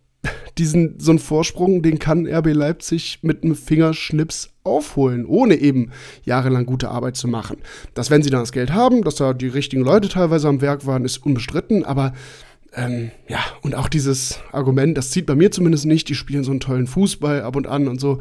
diesen, so einen Vorsprung, den kann RB Leipzig mit einem Fingerschnips aufholen, ohne eben jahrelang gute Arbeit zu machen. Dass, wenn sie dann das Geld haben, dass da die richtigen Leute teilweise am Werk waren, ist unbestritten, aber ähm, ja, und auch dieses Argument, das zieht bei mir zumindest nicht, die spielen so einen tollen Fußball ab und an und so.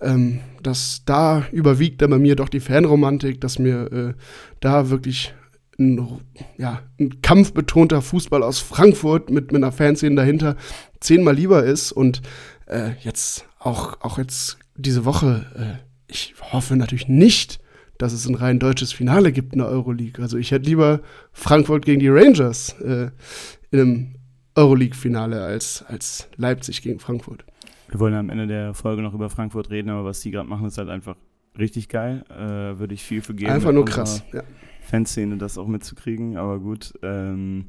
Ähm, dass da überwiegt dann bei mir doch die Fanromantik, dass mir äh, da wirklich ein, ja, ein kampfbetonter Fußball aus Frankfurt mit, mit einer Fanszene dahinter zehnmal lieber ist und äh, jetzt auch, auch jetzt diese Woche, äh, ich hoffe natürlich nicht, dass es ein rein deutsches Finale gibt in der Euroleague. Also ich hätte lieber Frankfurt gegen die Rangers äh, in einem Euroleague-Finale als, als Leipzig gegen Frankfurt. Wir wollen am Ende der Folge noch über Frankfurt reden, aber was die gerade machen, ist halt einfach richtig geil. Äh, Würde ich viel für geben. Einfach nur krass, ja. Fanszene das auch mitzukriegen, aber gut. Ähm,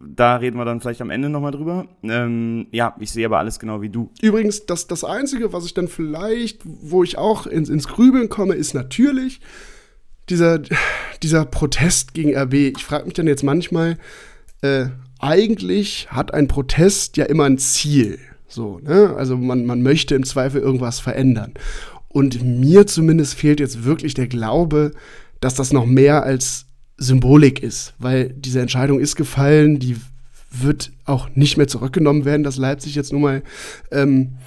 da reden wir dann vielleicht am Ende nochmal drüber. Ähm, ja, ich sehe aber alles genau wie du. Übrigens, das, das Einzige, was ich dann vielleicht, wo ich auch ins, ins Grübeln komme, ist natürlich dieser, dieser Protest gegen RB. Ich frage mich dann jetzt manchmal, äh, eigentlich hat ein Protest ja immer ein Ziel. So, ne? Also man, man möchte im Zweifel irgendwas verändern. Und mir zumindest fehlt jetzt wirklich der Glaube, dass das noch mehr als Symbolik ist, weil diese Entscheidung ist gefallen, die wird auch nicht mehr zurückgenommen werden, dass Leipzig jetzt nun mal ähm,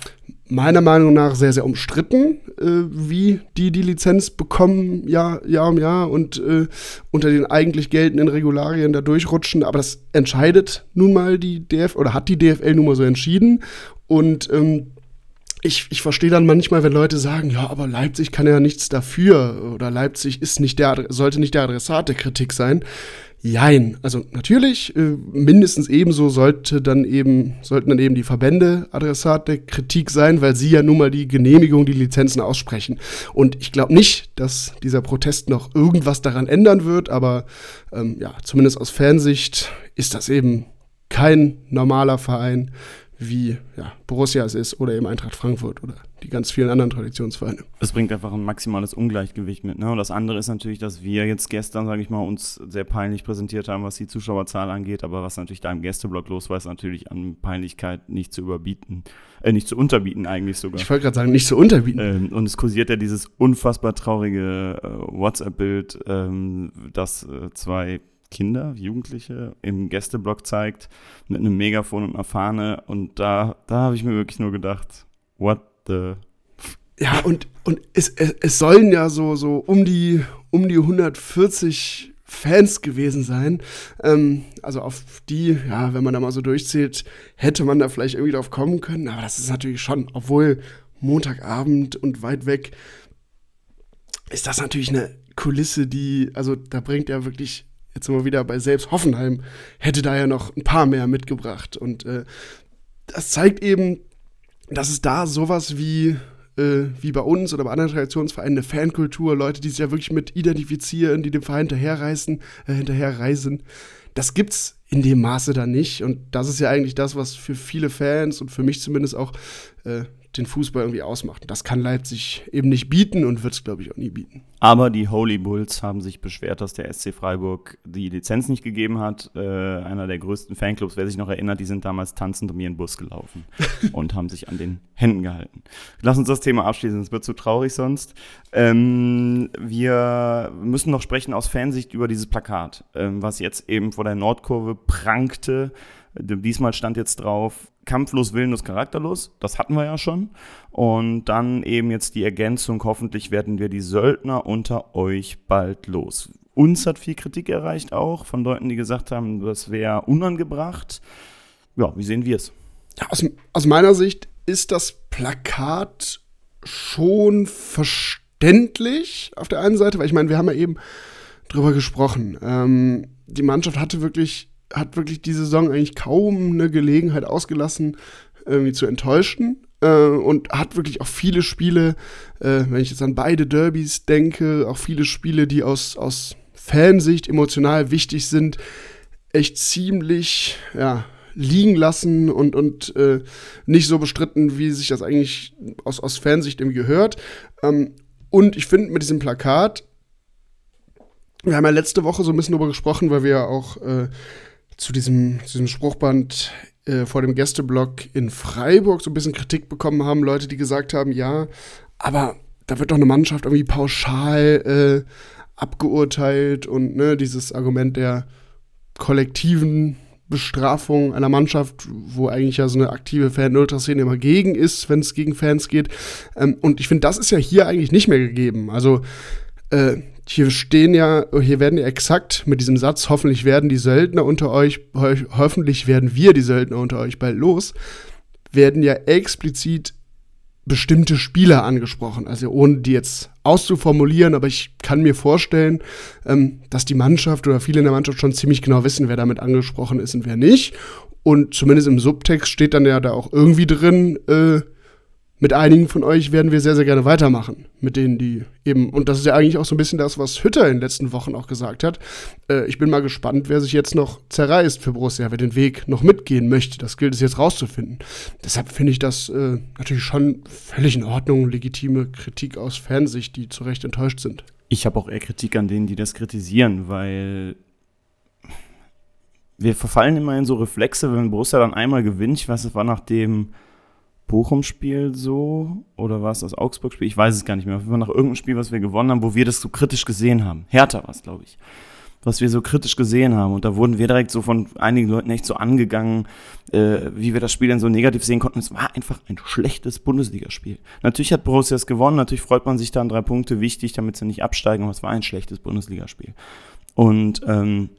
meiner Meinung nach sehr, sehr umstritten, äh, wie die die Lizenz bekommen, Jahr, Jahr um Jahr und äh, unter den eigentlich geltenden Regularien da durchrutschen. Aber das entscheidet nun mal die DFL oder hat die DFL nun mal so entschieden. Und ähm, ich, ich verstehe dann manchmal, wenn Leute sagen, ja, aber Leipzig kann ja nichts dafür oder Leipzig ist nicht der, sollte nicht der Adressat der Kritik sein. Jein. Also natürlich, äh, mindestens ebenso sollte dann eben, sollten dann eben die Verbände Adressat der Kritik sein, weil sie ja nun mal die Genehmigung, die Lizenzen aussprechen. Und ich glaube nicht, dass dieser Protest noch irgendwas daran ändern wird, aber ähm, ja, zumindest aus Fansicht ist das eben kein normaler Verein, wie ja, Borussia es ist oder eben Eintracht Frankfurt oder die ganz vielen anderen Traditionsvereine. Es bringt einfach ein maximales Ungleichgewicht mit. Ne? Und das andere ist natürlich, dass wir jetzt gestern, sage ich mal, uns sehr peinlich präsentiert haben, was die Zuschauerzahl angeht. Aber was natürlich da im Gästeblock los war, ist natürlich an Peinlichkeit nicht zu überbieten, äh, nicht zu unterbieten eigentlich sogar. Ich wollte gerade sagen, nicht zu unterbieten. Ähm, und es kursiert ja dieses unfassbar traurige äh, WhatsApp-Bild, ähm, das äh, zwei Kinder, Jugendliche im Gästeblock zeigt, mit einem Megafon und einer Fahne. Und da, da habe ich mir wirklich nur gedacht, what the. Ja, und, und es, es, es sollen ja so, so um, die, um die 140 Fans gewesen sein. Ähm, also auf die, ja, wenn man da mal so durchzählt, hätte man da vielleicht irgendwie drauf kommen können. Aber das ist natürlich schon, obwohl Montagabend und weit weg, ist das natürlich eine Kulisse, die, also da bringt ja wirklich jetzt wir wieder bei selbst Hoffenheim, hätte da ja noch ein paar mehr mitgebracht. Und äh, das zeigt eben, dass es da sowas wie, äh, wie bei uns oder bei anderen Traditionsvereinen eine Fankultur, Leute, die sich ja wirklich mit identifizieren, die dem Verein hinterherreisen, äh, hinterherreisen, das gibt's in dem Maße da nicht. Und das ist ja eigentlich das, was für viele Fans und für mich zumindest auch äh, den Fußball irgendwie ausmacht. Das kann Leipzig eben nicht bieten und wird es, glaube ich, auch nie bieten. Aber die Holy Bulls haben sich beschwert, dass der SC Freiburg die Lizenz nicht gegeben hat. Äh, einer der größten Fanclubs, wer sich noch erinnert, die sind damals tanzend um ihren Bus gelaufen und haben sich an den Händen gehalten. Lass uns das Thema abschließen, es wird zu traurig sonst. Ähm, wir müssen noch sprechen aus Fansicht über dieses Plakat, ähm, was jetzt eben vor der Nordkurve prangte. Diesmal stand jetzt drauf, kampflos, willenlos, charakterlos. Das hatten wir ja schon. Und dann eben jetzt die Ergänzung, hoffentlich werden wir die Söldner unter euch bald los. Uns hat viel Kritik erreicht auch von Leuten, die gesagt haben, das wäre unangebracht. Ja, wie sehen wir es? Aus, aus meiner Sicht ist das Plakat schon verständlich auf der einen Seite, weil ich meine, wir haben ja eben drüber gesprochen. Ähm, die Mannschaft hatte wirklich hat wirklich die Saison eigentlich kaum eine Gelegenheit ausgelassen, irgendwie zu enttäuschen. Äh, und hat wirklich auch viele Spiele, äh, wenn ich jetzt an beide Derbys denke, auch viele Spiele, die aus, aus Fansicht emotional wichtig sind, echt ziemlich, ja, liegen lassen und, und äh, nicht so bestritten, wie sich das eigentlich aus, aus Fansicht irgendwie gehört. Ähm, und ich finde mit diesem Plakat, wir haben ja letzte Woche so ein bisschen darüber gesprochen, weil wir ja auch äh, zu diesem, diesem Spruchband äh, vor dem Gästeblock in Freiburg so ein bisschen Kritik bekommen haben. Leute, die gesagt haben, ja, aber da wird doch eine Mannschaft irgendwie pauschal äh, abgeurteilt und ne, dieses Argument der kollektiven Bestrafung einer Mannschaft, wo eigentlich ja so eine aktive Fan-Ultraszene immer gegen ist, wenn es gegen Fans geht. Ähm, und ich finde, das ist ja hier eigentlich nicht mehr gegeben. Also äh, hier stehen ja, hier werden ja exakt mit diesem Satz, hoffentlich werden die Söldner unter euch, hoffentlich werden wir die Söldner unter euch bald los, werden ja explizit bestimmte Spieler angesprochen. Also ohne die jetzt auszuformulieren, aber ich kann mir vorstellen, ähm, dass die Mannschaft oder viele in der Mannschaft schon ziemlich genau wissen, wer damit angesprochen ist und wer nicht. Und zumindest im Subtext steht dann ja da auch irgendwie drin, äh, mit einigen von euch werden wir sehr, sehr gerne weitermachen. Mit denen, die eben, und das ist ja eigentlich auch so ein bisschen das, was Hütter in den letzten Wochen auch gesagt hat. Äh, ich bin mal gespannt, wer sich jetzt noch zerreißt für Borussia, wer den Weg noch mitgehen möchte. Das gilt es jetzt rauszufinden. Deshalb finde ich das äh, natürlich schon völlig in Ordnung, legitime Kritik aus Fansicht, die zu Recht enttäuscht sind. Ich habe auch eher Kritik an denen, die das kritisieren, weil wir verfallen immer in so Reflexe, wenn Borussia dann einmal gewinnt. Ich weiß, es war nach dem Bochum-Spiel so oder war es das Augsburg-Spiel? Ich weiß es gar nicht mehr. Auf jeden Fall nach irgendeinem Spiel, was wir gewonnen haben, wo wir das so kritisch gesehen haben. Hertha war es, glaube ich. Was wir so kritisch gesehen haben. Und da wurden wir direkt so von einigen Leuten echt so angegangen, äh, wie wir das Spiel dann so negativ sehen konnten. Es war einfach ein schlechtes Bundesligaspiel. Natürlich hat Borussia es gewonnen, natürlich freut man sich da an drei Punkte, wichtig, damit sie nicht absteigen, aber es war ein schlechtes Bundesligaspiel. Und ähm,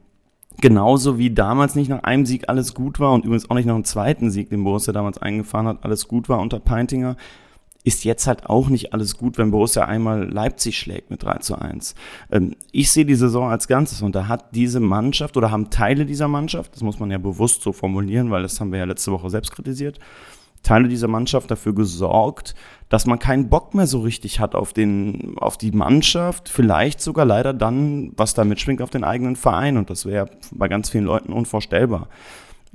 Genauso wie damals nicht nach einem Sieg alles gut war und übrigens auch nicht nach einem zweiten Sieg, den Borussia damals eingefahren hat, alles gut war unter Peintinger, ist jetzt halt auch nicht alles gut, wenn Borussia einmal Leipzig schlägt mit 3 zu 1. Ähm, ich sehe die Saison als Ganzes und da hat diese Mannschaft oder haben Teile dieser Mannschaft, das muss man ja bewusst so formulieren, weil das haben wir ja letzte Woche selbst kritisiert, Teile dieser Mannschaft dafür gesorgt, dass man keinen Bock mehr so richtig hat auf, den, auf die Mannschaft, vielleicht sogar leider dann, was da mitschwingt, auf den eigenen Verein. Und das wäre bei ganz vielen Leuten unvorstellbar.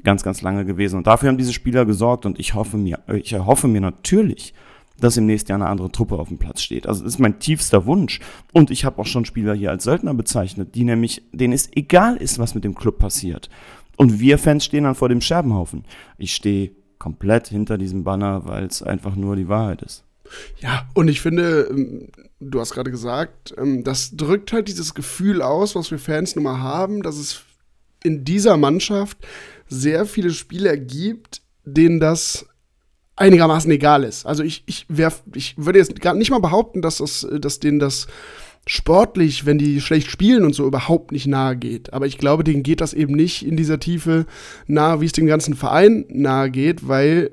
Ganz, ganz lange gewesen. Und dafür haben diese Spieler gesorgt. Und ich hoffe mir, ich erhoffe mir natürlich, dass im nächsten Jahr eine andere Truppe auf dem Platz steht. Also das ist mein tiefster Wunsch. Und ich habe auch schon Spieler hier als Söldner bezeichnet, die nämlich, denen es egal ist, was mit dem Club passiert. Und wir Fans stehen dann vor dem Scherbenhaufen. Ich stehe komplett hinter diesem Banner, weil es einfach nur die Wahrheit ist. Ja, und ich finde, ähm, du hast gerade gesagt, ähm, das drückt halt dieses Gefühl aus, was wir Fans nun mal haben, dass es in dieser Mannschaft sehr viele Spieler gibt, denen das einigermaßen egal ist. Also ich, ich, werf, ich würde jetzt gar nicht mal behaupten, dass, das, dass denen das sportlich, wenn die schlecht spielen und so, überhaupt nicht nahe geht. Aber ich glaube, denen geht das eben nicht in dieser Tiefe nahe, wie es dem ganzen Verein nahe geht, weil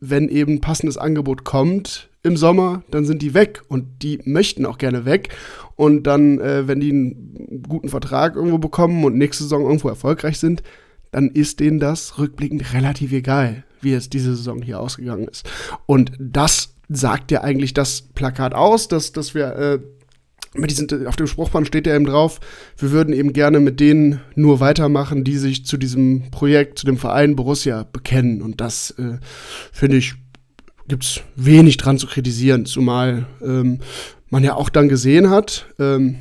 wenn eben passendes Angebot kommt im Sommer, dann sind die weg und die möchten auch gerne weg. Und dann, äh, wenn die einen guten Vertrag irgendwo bekommen und nächste Saison irgendwo erfolgreich sind, dann ist denen das rückblickend relativ egal, wie jetzt diese Saison hier ausgegangen ist. Und das sagt ja eigentlich das Plakat aus, dass, dass wir äh, mit diesen, auf dem Spruchband steht ja eben drauf, wir würden eben gerne mit denen nur weitermachen, die sich zu diesem Projekt, zu dem Verein Borussia bekennen. Und das, äh, finde ich, gibt es wenig dran zu kritisieren, zumal ähm, man ja auch dann gesehen hat, ähm,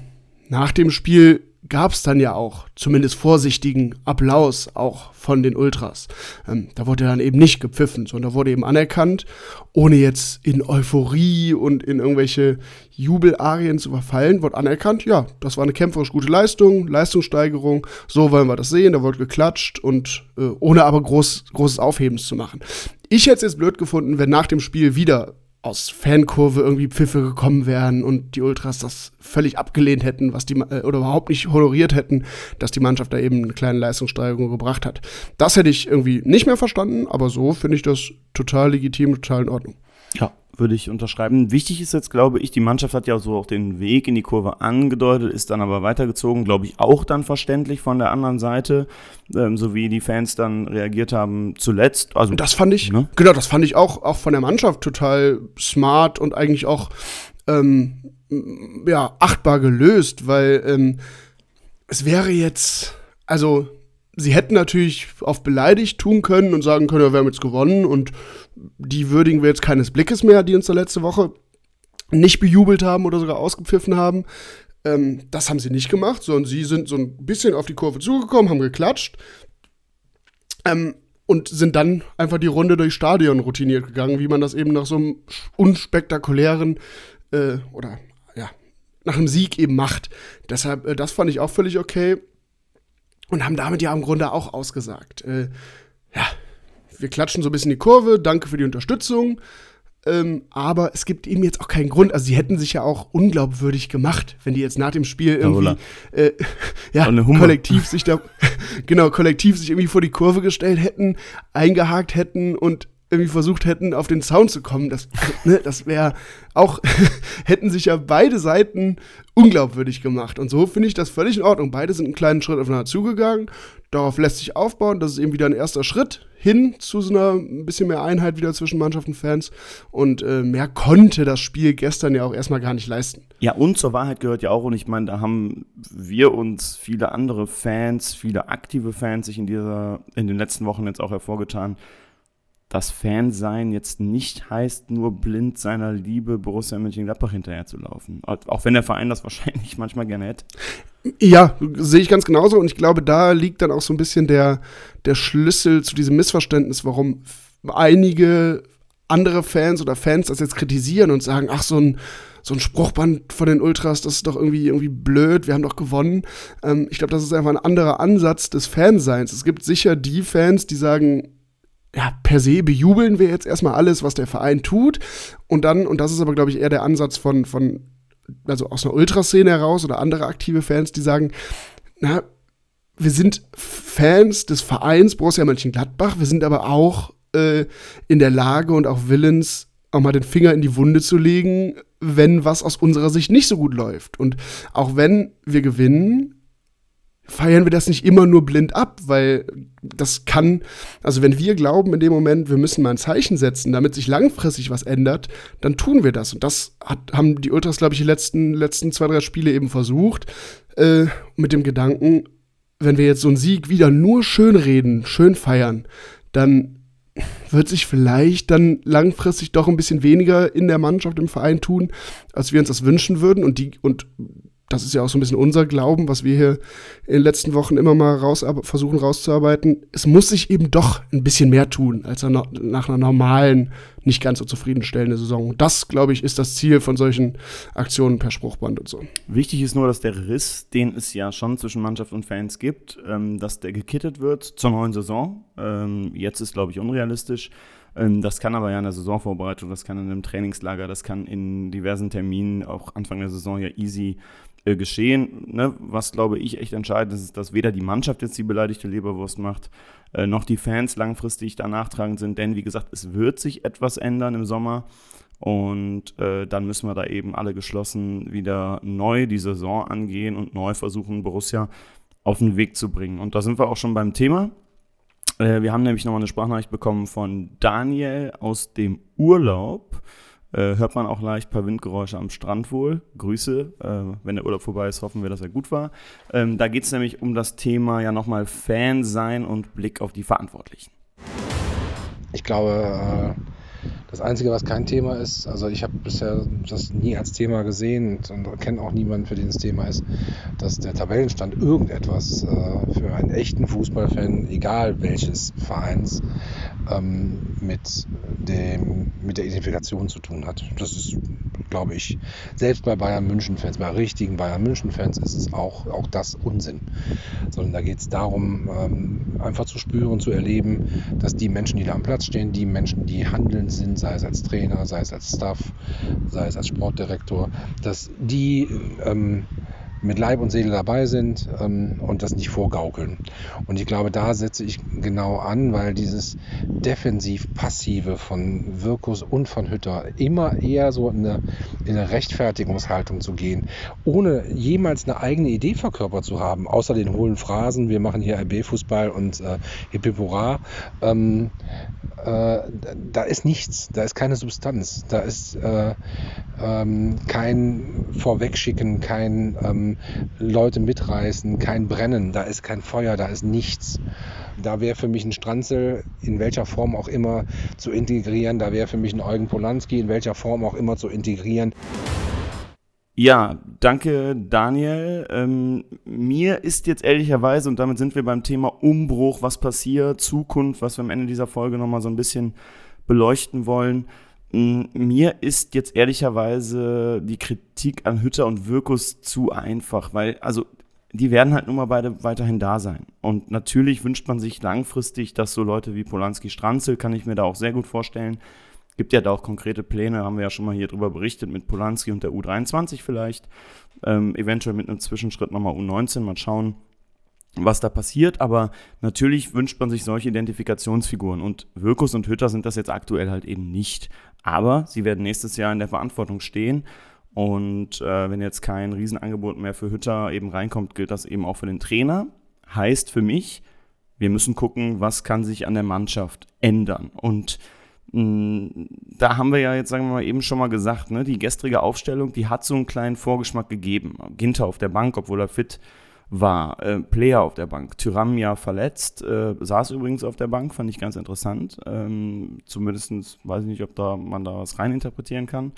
nach dem Spiel gab es dann ja auch zumindest vorsichtigen Applaus auch von den Ultras. Ähm, da wurde dann eben nicht gepfiffen, sondern da wurde eben anerkannt, ohne jetzt in Euphorie und in irgendwelche Jubelarien zu verfallen, wurde anerkannt, ja, das war eine kämpferisch gute Leistung, Leistungssteigerung, so wollen wir das sehen, da wurde geklatscht und äh, ohne aber groß, großes Aufhebens zu machen. Ich hätte es jetzt blöd gefunden, wenn nach dem Spiel wieder aus Fankurve irgendwie Pfiffe gekommen wären und die Ultras das völlig abgelehnt hätten, was die äh, oder überhaupt nicht honoriert hätten, dass die Mannschaft da eben eine kleine Leistungssteigerung gebracht hat. Das hätte ich irgendwie nicht mehr verstanden, aber so finde ich das total legitim, total in Ordnung. Ja, würde ich unterschreiben. Wichtig ist jetzt, glaube ich, die Mannschaft hat ja so auch den Weg in die Kurve angedeutet, ist dann aber weitergezogen, glaube ich, auch dann verständlich von der anderen Seite, ähm, so wie die Fans dann reagiert haben zuletzt. Also, das fand ich, ne? genau, das fand ich auch, auch von der Mannschaft total smart und eigentlich auch, ähm, ja, achtbar gelöst, weil ähm, es wäre jetzt, also sie hätten natürlich auf beleidigt tun können und sagen können, ja, wir haben jetzt gewonnen und die würdigen wir jetzt keines Blickes mehr, die uns da letzte Woche nicht bejubelt haben oder sogar ausgepfiffen haben. Ähm, das haben sie nicht gemacht, sondern sie sind so ein bisschen auf die Kurve zugekommen, haben geklatscht ähm, und sind dann einfach die Runde durchs Stadion routiniert gegangen, wie man das eben nach so einem unspektakulären äh, oder ja, nach einem Sieg eben macht. Deshalb, äh, das fand ich auch völlig okay und haben damit ja im Grunde auch ausgesagt. Äh, ja, wir klatschen so ein bisschen die Kurve, danke für die Unterstützung. Ähm, aber es gibt eben jetzt auch keinen Grund. Also sie hätten sich ja auch unglaubwürdig gemacht, wenn die jetzt nach dem Spiel irgendwie äh, ja, kollektiv sich da genau kollektiv sich irgendwie vor die Kurve gestellt hätten, eingehakt hätten und irgendwie versucht hätten, auf den Sound zu kommen. Das, ne, das wäre auch, hätten sich ja beide Seiten unglaubwürdig gemacht. Und so finde ich das völlig in Ordnung. Beide sind einen kleinen Schritt aufeinander zugegangen. Darauf lässt sich aufbauen. Das ist eben wieder ein erster Schritt hin zu so einer ein bisschen mehr Einheit wieder zwischen Mannschaft und Fans. Und äh, mehr konnte das Spiel gestern ja auch erstmal gar nicht leisten. Ja, und zur Wahrheit gehört ja auch, und ich meine, da haben wir uns viele andere Fans, viele aktive Fans sich in dieser, in den letzten Wochen jetzt auch hervorgetan dass Fansein jetzt nicht heißt, nur blind seiner Liebe Borussia Mönchengladbach hinterherzulaufen. Auch wenn der Verein das wahrscheinlich manchmal gerne hätte. Ja, sehe ich ganz genauso. Und ich glaube, da liegt dann auch so ein bisschen der, der Schlüssel zu diesem Missverständnis, warum einige andere Fans oder Fans das jetzt kritisieren und sagen, ach, so ein, so ein Spruchband von den Ultras, das ist doch irgendwie, irgendwie blöd, wir haben doch gewonnen. Ähm, ich glaube, das ist einfach ein anderer Ansatz des Fanseins. Es gibt sicher die Fans, die sagen, ja, per se bejubeln wir jetzt erstmal alles, was der Verein tut. Und dann, und das ist aber, glaube ich, eher der Ansatz von, von also aus einer Ultraszene heraus oder andere aktive Fans, die sagen, na, wir sind Fans des Vereins Borussia Mönchengladbach, wir sind aber auch äh, in der Lage und auch willens, auch mal den Finger in die Wunde zu legen, wenn was aus unserer Sicht nicht so gut läuft. Und auch wenn wir gewinnen, feiern wir das nicht immer nur blind ab, weil das kann, also wenn wir glauben in dem Moment, wir müssen mal ein Zeichen setzen, damit sich langfristig was ändert, dann tun wir das. Und das hat, haben die Ultras, glaube ich, die letzten, letzten zwei, drei Spiele eben versucht, äh, mit dem Gedanken, wenn wir jetzt so einen Sieg wieder nur schön reden, schön feiern, dann wird sich vielleicht dann langfristig doch ein bisschen weniger in der Mannschaft, im Verein tun, als wir uns das wünschen würden. Und die, und das ist ja auch so ein bisschen unser Glauben, was wir hier in den letzten Wochen immer mal raus, versuchen rauszuarbeiten. Es muss sich eben doch ein bisschen mehr tun, als nach einer normalen, nicht ganz so zufriedenstellenden Saison. Das, glaube ich, ist das Ziel von solchen Aktionen per Spruchband und so. Wichtig ist nur, dass der Riss, den es ja schon zwischen Mannschaft und Fans gibt, ähm, dass der gekittet wird zur neuen Saison. Ähm, jetzt ist, glaube ich, unrealistisch. Ähm, das kann aber ja in der Saisonvorbereitung, das kann in einem Trainingslager, das kann in diversen Terminen auch Anfang der Saison ja easy äh, geschehen. Ne? Was, glaube ich, echt entscheidend ist, ist, dass weder die Mannschaft jetzt die beleidigte Leberwurst macht, äh, noch die Fans langfristig da nachtragend sind. Denn, wie gesagt, es wird sich etwas ändern im Sommer. Und äh, dann müssen wir da eben alle geschlossen wieder neu die Saison angehen und neu versuchen, Borussia auf den Weg zu bringen. Und da sind wir auch schon beim Thema. Äh, wir haben nämlich nochmal eine Sprachnachricht bekommen von Daniel aus dem Urlaub. Äh, hört man auch leicht ein paar Windgeräusche am Strand wohl. Grüße. Äh, wenn der Urlaub vorbei ist, hoffen wir, dass er gut war. Ähm, da geht es nämlich um das Thema ja nochmal Fan sein und Blick auf die Verantwortlichen. Ich glaube, äh, das Einzige, was kein Thema ist, also ich habe bisher das nie als Thema gesehen und kenne auch niemanden, für den das Thema ist, dass der Tabellenstand irgendetwas äh, für einen echten Fußballfan, egal welches Vereins, ähm, mit, dem, mit der Identifikation zu tun hat. Das ist, glaube ich, selbst bei Bayern München-Fans, bei richtigen Bayern München-Fans ist es auch, auch das Unsinn. Sondern da geht es darum, ähm, einfach zu spüren, zu erleben, dass die Menschen, die da am Platz stehen, die Menschen, die handeln sind, sei es als Trainer, sei es als Staff, sei es als Sportdirektor, dass die ähm, mit Leib und Seele dabei sind ähm, und das nicht vorgaukeln. Und ich glaube, da setze ich genau an, weil dieses defensiv-passive von Wirkus und von Hütter immer eher so in eine, in eine Rechtfertigungshaltung zu gehen, ohne jemals eine eigene Idee verkörpert zu haben, außer den hohlen Phrasen, wir machen hier RB-Fußball und äh, Hippipura. Ähm, äh, da ist nichts, da ist keine Substanz, da ist äh, ähm, kein Vorwegschicken, kein ähm, Leute mitreißen, kein Brennen, da ist kein Feuer, da ist nichts. Da wäre für mich ein Stranzel in welcher Form auch immer zu integrieren, da wäre für mich ein Eugen Polanski in welcher Form auch immer zu integrieren. Ja, danke Daniel. Ähm, mir ist jetzt ehrlicherweise, und damit sind wir beim Thema Umbruch, was passiert, Zukunft, was wir am Ende dieser Folge nochmal so ein bisschen beleuchten wollen. Mm, mir ist jetzt ehrlicherweise die Kritik an Hütter und Wirkus zu einfach, weil, also, die werden halt nun mal beide weiterhin da sein. Und natürlich wünscht man sich langfristig, dass so Leute wie Polanski Stranzel, kann ich mir da auch sehr gut vorstellen, Gibt ja da auch konkrete Pläne, haben wir ja schon mal hier drüber berichtet, mit Polanski und der U23 vielleicht. Ähm, eventuell mit einem Zwischenschritt nochmal U19, mal schauen, was da passiert. Aber natürlich wünscht man sich solche Identifikationsfiguren. Und Wirkus und Hütter sind das jetzt aktuell halt eben nicht. Aber sie werden nächstes Jahr in der Verantwortung stehen. Und äh, wenn jetzt kein Riesenangebot mehr für Hütter eben reinkommt, gilt das eben auch für den Trainer. Heißt für mich, wir müssen gucken, was kann sich an der Mannschaft ändern. Und hm, da haben wir ja jetzt, sagen wir mal, eben schon mal gesagt, ne, die gestrige Aufstellung, die hat so einen kleinen Vorgeschmack gegeben. Ginter auf der Bank, obwohl er fit war. Äh, Player auf der Bank. Tyram ja verletzt, äh, saß übrigens auf der Bank, fand ich ganz interessant. Ähm, Zumindest weiß ich nicht, ob da man da was reininterpretieren kann.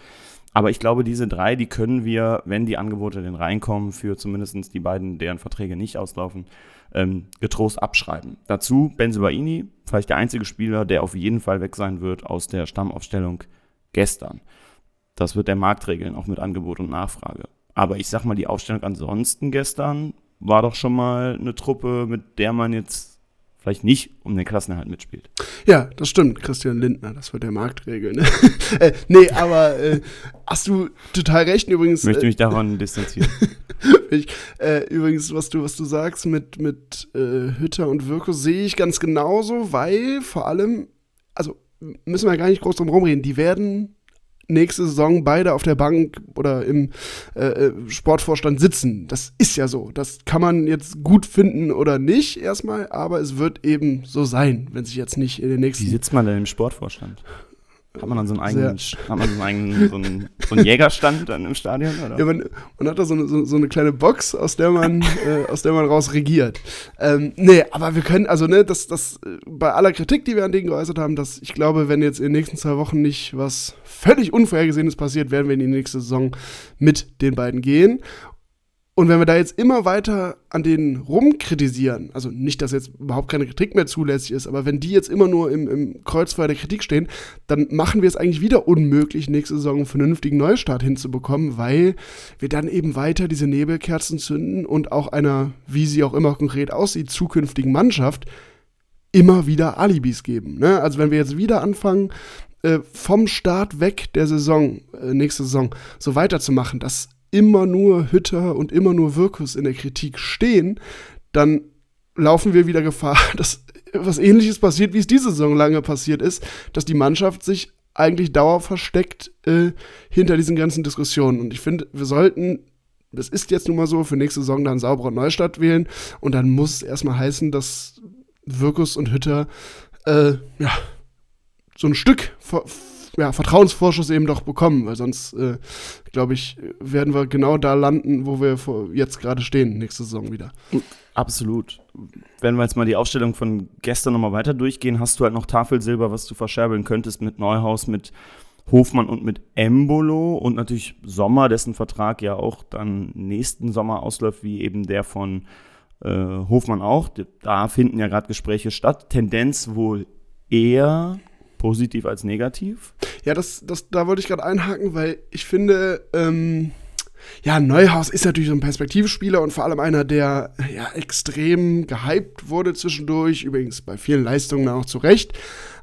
Aber ich glaube, diese drei, die können wir, wenn die Angebote denn reinkommen, für zumindest die beiden, deren Verträge nicht auslaufen, ähm, getrost abschreiben. Dazu Benzebaini, vielleicht der einzige Spieler, der auf jeden Fall weg sein wird aus der Stammaufstellung gestern. Das wird der Markt regeln, auch mit Angebot und Nachfrage. Aber ich sag mal, die Aufstellung ansonsten gestern war doch schon mal eine Truppe, mit der man jetzt vielleicht nicht um den Klassenerhalt mitspielt. Ja, das stimmt, Christian Lindner, das wird der Markt regeln. Ne? äh, nee, aber äh, hast du total recht. Übrigens. Ich möchte mich davon distanzieren. ich, äh, übrigens, was du, was du sagst mit, mit äh, Hütter und Wirko, sehe ich ganz genauso, weil vor allem, also müssen wir gar nicht groß drum rumreden, die werden nächste Saison beide auf der Bank oder im äh, äh, Sportvorstand sitzen. Das ist ja so. Das kann man jetzt gut finden oder nicht erstmal, aber es wird eben so sein, wenn sich jetzt nicht in den nächsten. Wie sitzt man denn im Sportvorstand? Hat man dann so einen eigenen, hat man so einen eigenen, so einen, so einen Jägerstand dann im Stadion? Oder? Ja, man, man hat da so eine, so, so eine kleine Box, aus der man, äh, aus der man raus regiert. Ähm, nee, aber wir können, also ne, das, das, äh, bei aller Kritik, die wir an denen geäußert haben, dass ich glaube, wenn jetzt in den nächsten zwei Wochen nicht was völlig Unvorhergesehenes passiert, werden wir in die nächste Saison mit den beiden gehen. Und wenn wir da jetzt immer weiter an denen rumkritisieren, also nicht, dass jetzt überhaupt keine Kritik mehr zulässig ist, aber wenn die jetzt immer nur im, im Kreuzfeuer der Kritik stehen, dann machen wir es eigentlich wieder unmöglich, nächste Saison einen vernünftigen Neustart hinzubekommen, weil wir dann eben weiter diese Nebelkerzen zünden und auch einer, wie sie auch immer konkret aussieht, zukünftigen Mannschaft immer wieder Alibis geben. Ne? Also wenn wir jetzt wieder anfangen, äh, vom Start weg der Saison, äh, nächste Saison, so weiterzumachen, das immer nur Hütter und immer nur Wirkus in der Kritik stehen, dann laufen wir wieder Gefahr, dass was ähnliches passiert, wie es diese Saison lange passiert ist, dass die Mannschaft sich eigentlich dauerversteckt äh, hinter diesen ganzen Diskussionen. Und ich finde, wir sollten, das ist jetzt nun mal so, für nächste Saison dann saubere Neustadt wählen. Und dann muss es erstmal heißen, dass Wirkus und Hütter äh, ja, so ein Stück ja, Vertrauensvorschuss eben doch bekommen, weil sonst, äh, glaube ich, werden wir genau da landen, wo wir jetzt gerade stehen, nächste Saison wieder. Absolut. Wenn wir jetzt mal die Aufstellung von gestern nochmal weiter durchgehen, hast du halt noch Tafelsilber, was du verscherbeln könntest mit Neuhaus, mit Hofmann und mit Embolo und natürlich Sommer, dessen Vertrag ja auch dann nächsten Sommer ausläuft, wie eben der von äh, Hofmann auch. Da finden ja gerade Gespräche statt. Tendenz wohl eher positiv als negativ? Ja, das, das, da wollte ich gerade einhaken, weil ich finde, ähm, ja, Neuhaus ist natürlich so ein Perspektivspieler und vor allem einer, der ja extrem gehypt wurde zwischendurch, übrigens bei vielen Leistungen auch zu Recht.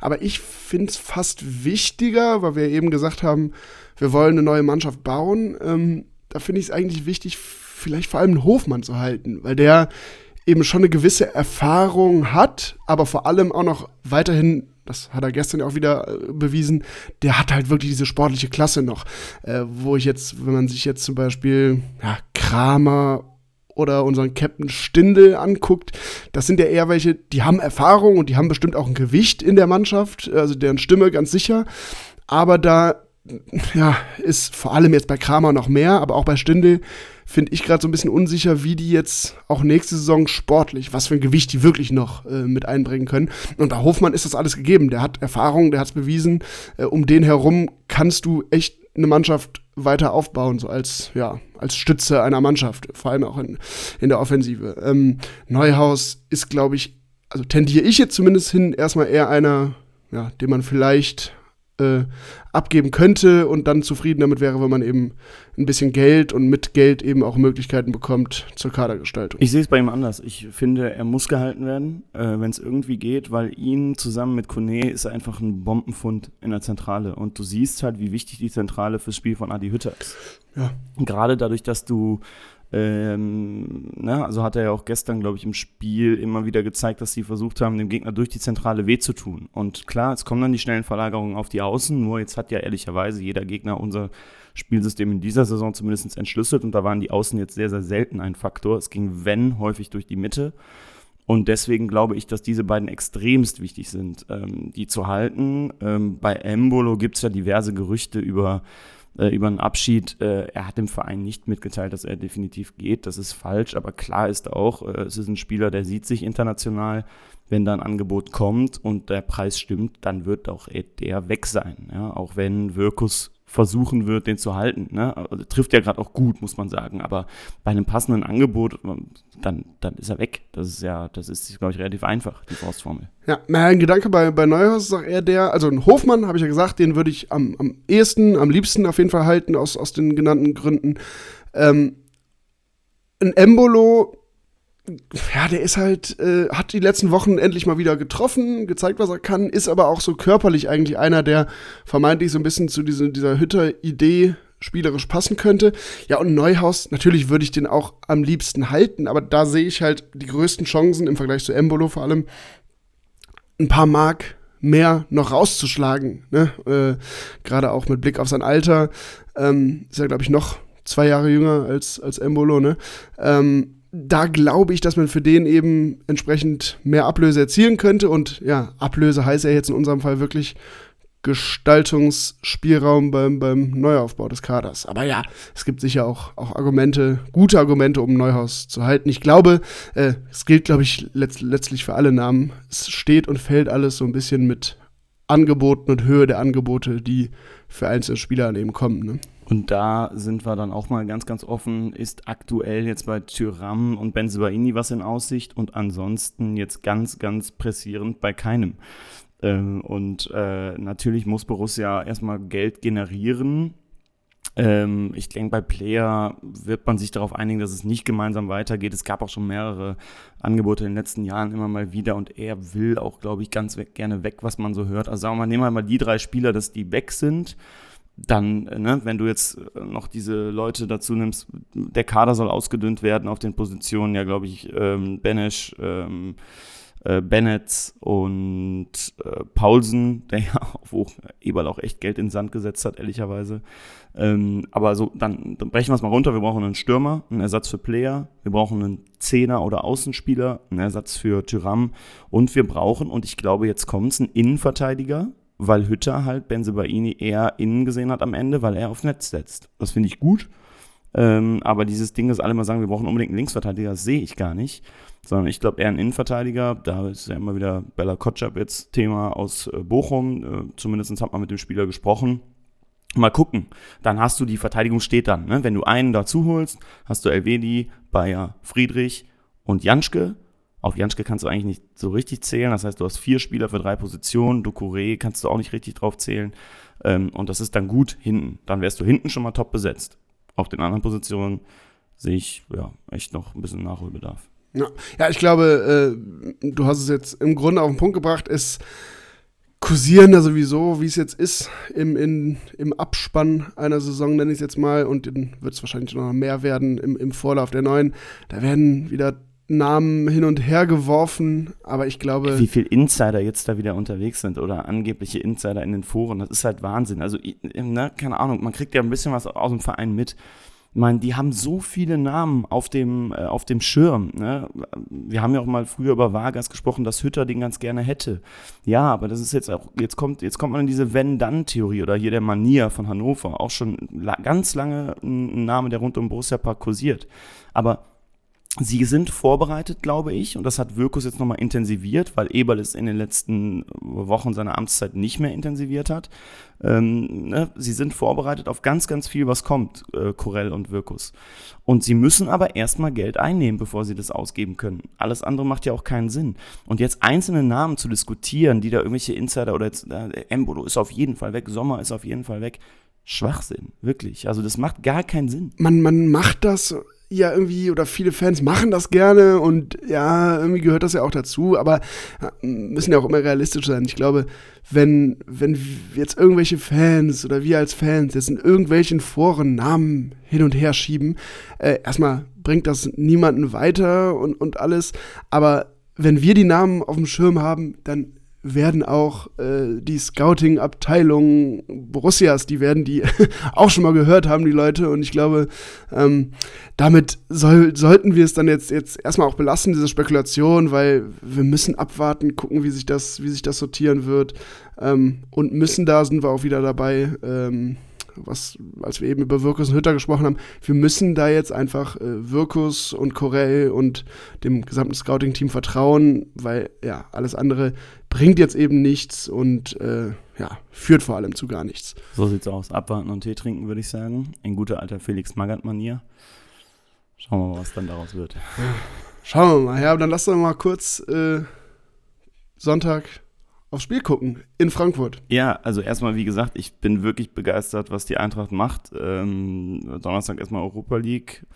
Aber ich finde es fast wichtiger, weil wir eben gesagt haben, wir wollen eine neue Mannschaft bauen. Ähm, da finde ich es eigentlich wichtig, vielleicht vor allem einen Hofmann zu halten, weil der eben schon eine gewisse Erfahrung hat, aber vor allem auch noch weiterhin das hat er gestern auch wieder äh, bewiesen, der hat halt wirklich diese sportliche Klasse noch. Äh, wo ich jetzt, wenn man sich jetzt zum Beispiel ja, Kramer oder unseren Captain Stindel anguckt, das sind ja eher welche, die haben Erfahrung und die haben bestimmt auch ein Gewicht in der Mannschaft, also deren Stimme ganz sicher. Aber da ja, ist vor allem jetzt bei Kramer noch mehr, aber auch bei Stindl finde ich gerade so ein bisschen unsicher, wie die jetzt auch nächste Saison sportlich, was für ein Gewicht die wirklich noch äh, mit einbringen können. Und bei Hofmann ist das alles gegeben. Der hat Erfahrung, der hat es bewiesen. Äh, um den herum kannst du echt eine Mannschaft weiter aufbauen, so als, ja, als Stütze einer Mannschaft, vor allem auch in, in der Offensive. Ähm, Neuhaus ist, glaube ich, also tendiere ich jetzt zumindest hin, erstmal eher einer, ja, den man vielleicht äh, abgeben könnte und dann zufrieden damit wäre, wenn man eben ein bisschen Geld und mit Geld eben auch Möglichkeiten bekommt zur Kadergestaltung. Ich sehe es bei ihm anders. Ich finde, er muss gehalten werden, äh, wenn es irgendwie geht, weil ihn zusammen mit Kone ist einfach ein Bombenfund in der Zentrale. Und du siehst halt, wie wichtig die Zentrale fürs Spiel von Adi Hütter ist. Ja. Gerade dadurch, dass du ähm, ne, also hat er ja auch gestern, glaube ich, im Spiel immer wieder gezeigt, dass sie versucht haben, dem Gegner durch die Zentrale weh zu tun. Und klar, es kommen dann die schnellen Verlagerungen auf die Außen, nur jetzt hat ja ehrlicherweise jeder Gegner unser Spielsystem in dieser Saison zumindest entschlüsselt und da waren die Außen jetzt sehr, sehr selten ein Faktor. Es ging, wenn, häufig durch die Mitte. Und deswegen glaube ich, dass diese beiden extremst wichtig sind, ähm, die zu halten. Ähm, bei Embolo gibt es ja diverse Gerüchte über äh, über einen Abschied. Äh, er hat dem Verein nicht mitgeteilt, dass er definitiv geht. Das ist falsch, aber klar ist auch, äh, es ist ein Spieler, der sieht sich international. Wenn da ein Angebot kommt und der Preis stimmt, dann wird auch der weg sein. Ja? Auch wenn Wirkus versuchen wird, den zu halten. Ne? Also, trifft ja gerade auch gut, muss man sagen. Aber bei einem passenden Angebot, dann, dann ist er weg. Das ist ja, das ist, glaube ich, relativ einfach, die Faustformel. Ja, mein Gedanke bei, bei Neuhaus ist auch eher der, also ein Hofmann, habe ich ja gesagt, den würde ich am, am ehesten, am liebsten auf jeden Fall halten, aus, aus den genannten Gründen. Ähm, ein Embolo ja, der ist halt, äh, hat die letzten Wochen endlich mal wieder getroffen, gezeigt, was er kann, ist aber auch so körperlich eigentlich einer, der vermeintlich so ein bisschen zu diese, dieser Hütter-Idee spielerisch passen könnte. Ja, und Neuhaus, natürlich würde ich den auch am liebsten halten, aber da sehe ich halt die größten Chancen im Vergleich zu Embolo vor allem, ein paar Mark mehr noch rauszuschlagen. Ne? Äh, Gerade auch mit Blick auf sein Alter. Ähm, ist er, glaube ich, noch zwei Jahre jünger als, als Embolo. Ne? Ähm, da glaube ich, dass man für den eben entsprechend mehr Ablöse erzielen könnte. Und ja, Ablöse heißt ja jetzt in unserem Fall wirklich Gestaltungsspielraum beim, beim Neuaufbau des Kaders. Aber ja, es gibt sicher auch, auch Argumente, gute Argumente, um Neuhaus zu halten. Ich glaube, äh, es gilt, glaube ich, letzt, letztlich für alle Namen. Es steht und fällt alles so ein bisschen mit Angeboten und Höhe der Angebote, die für einzelne Spieler dann eben kommen. Ne? Und da sind wir dann auch mal ganz, ganz offen, ist aktuell jetzt bei Tyram und Benzebaini was in Aussicht und ansonsten jetzt ganz, ganz pressierend bei keinem. Ähm, und äh, natürlich muss Borussia erstmal Geld generieren. Ähm, ich denke, bei Player wird man sich darauf einigen, dass es nicht gemeinsam weitergeht. Es gab auch schon mehrere Angebote in den letzten Jahren immer mal wieder und er will auch, glaube ich, ganz weg, gerne weg, was man so hört. Also sagen wir mal, nehmen wir mal die drei Spieler, dass die weg sind dann, ne, wenn du jetzt noch diese Leute dazu nimmst, der Kader soll ausgedünnt werden auf den Positionen, ja, glaube ich, ähm, Benesch, ähm, äh, Bennett und äh, Paulsen, der ja wo Eberl auch echt Geld in den Sand gesetzt hat, ehrlicherweise. Ähm, aber so, dann, dann brechen wir es mal runter. Wir brauchen einen Stürmer, einen Ersatz für Player, wir brauchen einen Zehner oder Außenspieler, einen Ersatz für Tyram und wir brauchen, und ich glaube, jetzt kommt es, einen Innenverteidiger, weil Hütter halt Benzebaini eher innen gesehen hat am Ende, weil er auf Netz setzt. Das finde ich gut. Ähm, aber dieses Ding, dass alle mal sagen, wir brauchen unbedingt einen Linksverteidiger, das sehe ich gar nicht. Sondern ich glaube eher ein Innenverteidiger. Da ist ja immer wieder Bella Kotschap jetzt Thema aus äh, Bochum. Äh, zumindest hat man mit dem Spieler gesprochen. Mal gucken. Dann hast du die Verteidigung steht dann. Ne? Wenn du einen dazu holst, hast du Elvedi, Bayer, Friedrich und Janschke. Auf Janschke kannst du eigentlich nicht so richtig zählen. Das heißt, du hast vier Spieler für drei Positionen. Ducouré kannst du auch nicht richtig drauf zählen. Ähm, und das ist dann gut hinten. Dann wärst du hinten schon mal top besetzt. Auf den anderen Positionen sehe ich ja echt noch ein bisschen Nachholbedarf. Ja, ja ich glaube, äh, du hast es jetzt im Grunde auf den Punkt gebracht. Es kursieren da sowieso, wie es jetzt ist, im, in, im Abspann einer Saison, nenne ich es jetzt mal. Und dann wird es wahrscheinlich noch mehr werden im, im Vorlauf der neuen. Da werden wieder Namen hin und her geworfen, aber ich glaube. Wie viele Insider jetzt da wieder unterwegs sind oder angebliche Insider in den Foren, das ist halt Wahnsinn. Also, ne, keine Ahnung, man kriegt ja ein bisschen was aus dem Verein mit. Ich meine, die haben so viele Namen auf dem, äh, auf dem Schirm. Ne? Wir haben ja auch mal früher über Vargas gesprochen, dass Hütter den ganz gerne hätte. Ja, aber das ist jetzt auch, jetzt kommt, jetzt kommt man in diese Wenn-Dann-Theorie oder hier der Manier von Hannover, auch schon la ganz lange ein Name, der rund um Borussia Park kursiert. Aber Sie sind vorbereitet, glaube ich, und das hat Wirkus jetzt nochmal intensiviert, weil Eberl es in den letzten Wochen seiner Amtszeit nicht mehr intensiviert hat. Ähm, ne? Sie sind vorbereitet auf ganz, ganz viel, was kommt, äh, Corell und Wirkus. Und sie müssen aber erstmal Geld einnehmen, bevor sie das ausgeben können. Alles andere macht ja auch keinen Sinn. Und jetzt einzelne Namen zu diskutieren, die da irgendwelche Insider oder jetzt, äh, Embolo ist auf jeden Fall weg, Sommer ist auf jeden Fall weg. Schwachsinn, wirklich. Also das macht gar keinen Sinn. Man, man macht das ja irgendwie, oder viele Fans machen das gerne und ja, irgendwie gehört das ja auch dazu, aber müssen ja auch immer realistisch sein. Ich glaube, wenn, wenn jetzt irgendwelche Fans oder wir als Fans jetzt in irgendwelchen Foren Namen hin und her schieben, äh, erstmal bringt das niemanden weiter und, und alles, aber wenn wir die Namen auf dem Schirm haben, dann werden auch äh, die Scouting-Abteilung Borussias, die werden die auch schon mal gehört haben, die Leute. Und ich glaube, ähm, damit soll, sollten wir es dann jetzt, jetzt erstmal auch belassen, diese Spekulation, weil wir müssen abwarten, gucken, wie sich das, wie sich das sortieren wird. Ähm, und müssen da, sind wir auch wieder dabei, ähm, was, als wir eben über Wirkus und Hütter gesprochen haben, wir müssen da jetzt einfach äh, Wirkus und Corell und dem gesamten Scouting-Team vertrauen, weil ja, alles andere bringt jetzt eben nichts und äh, ja, führt vor allem zu gar nichts. So sieht's aus. Abwarten und Tee trinken, würde ich sagen. In guter alter Felix Magath-Manier. Schauen wir mal, was dann daraus wird. Schauen wir mal. Ja, dann lass doch mal kurz äh, Sonntag aufs Spiel gucken in Frankfurt. Ja, also erstmal, wie gesagt, ich bin wirklich begeistert, was die Eintracht macht. Ähm, Donnerstag erstmal Europa League.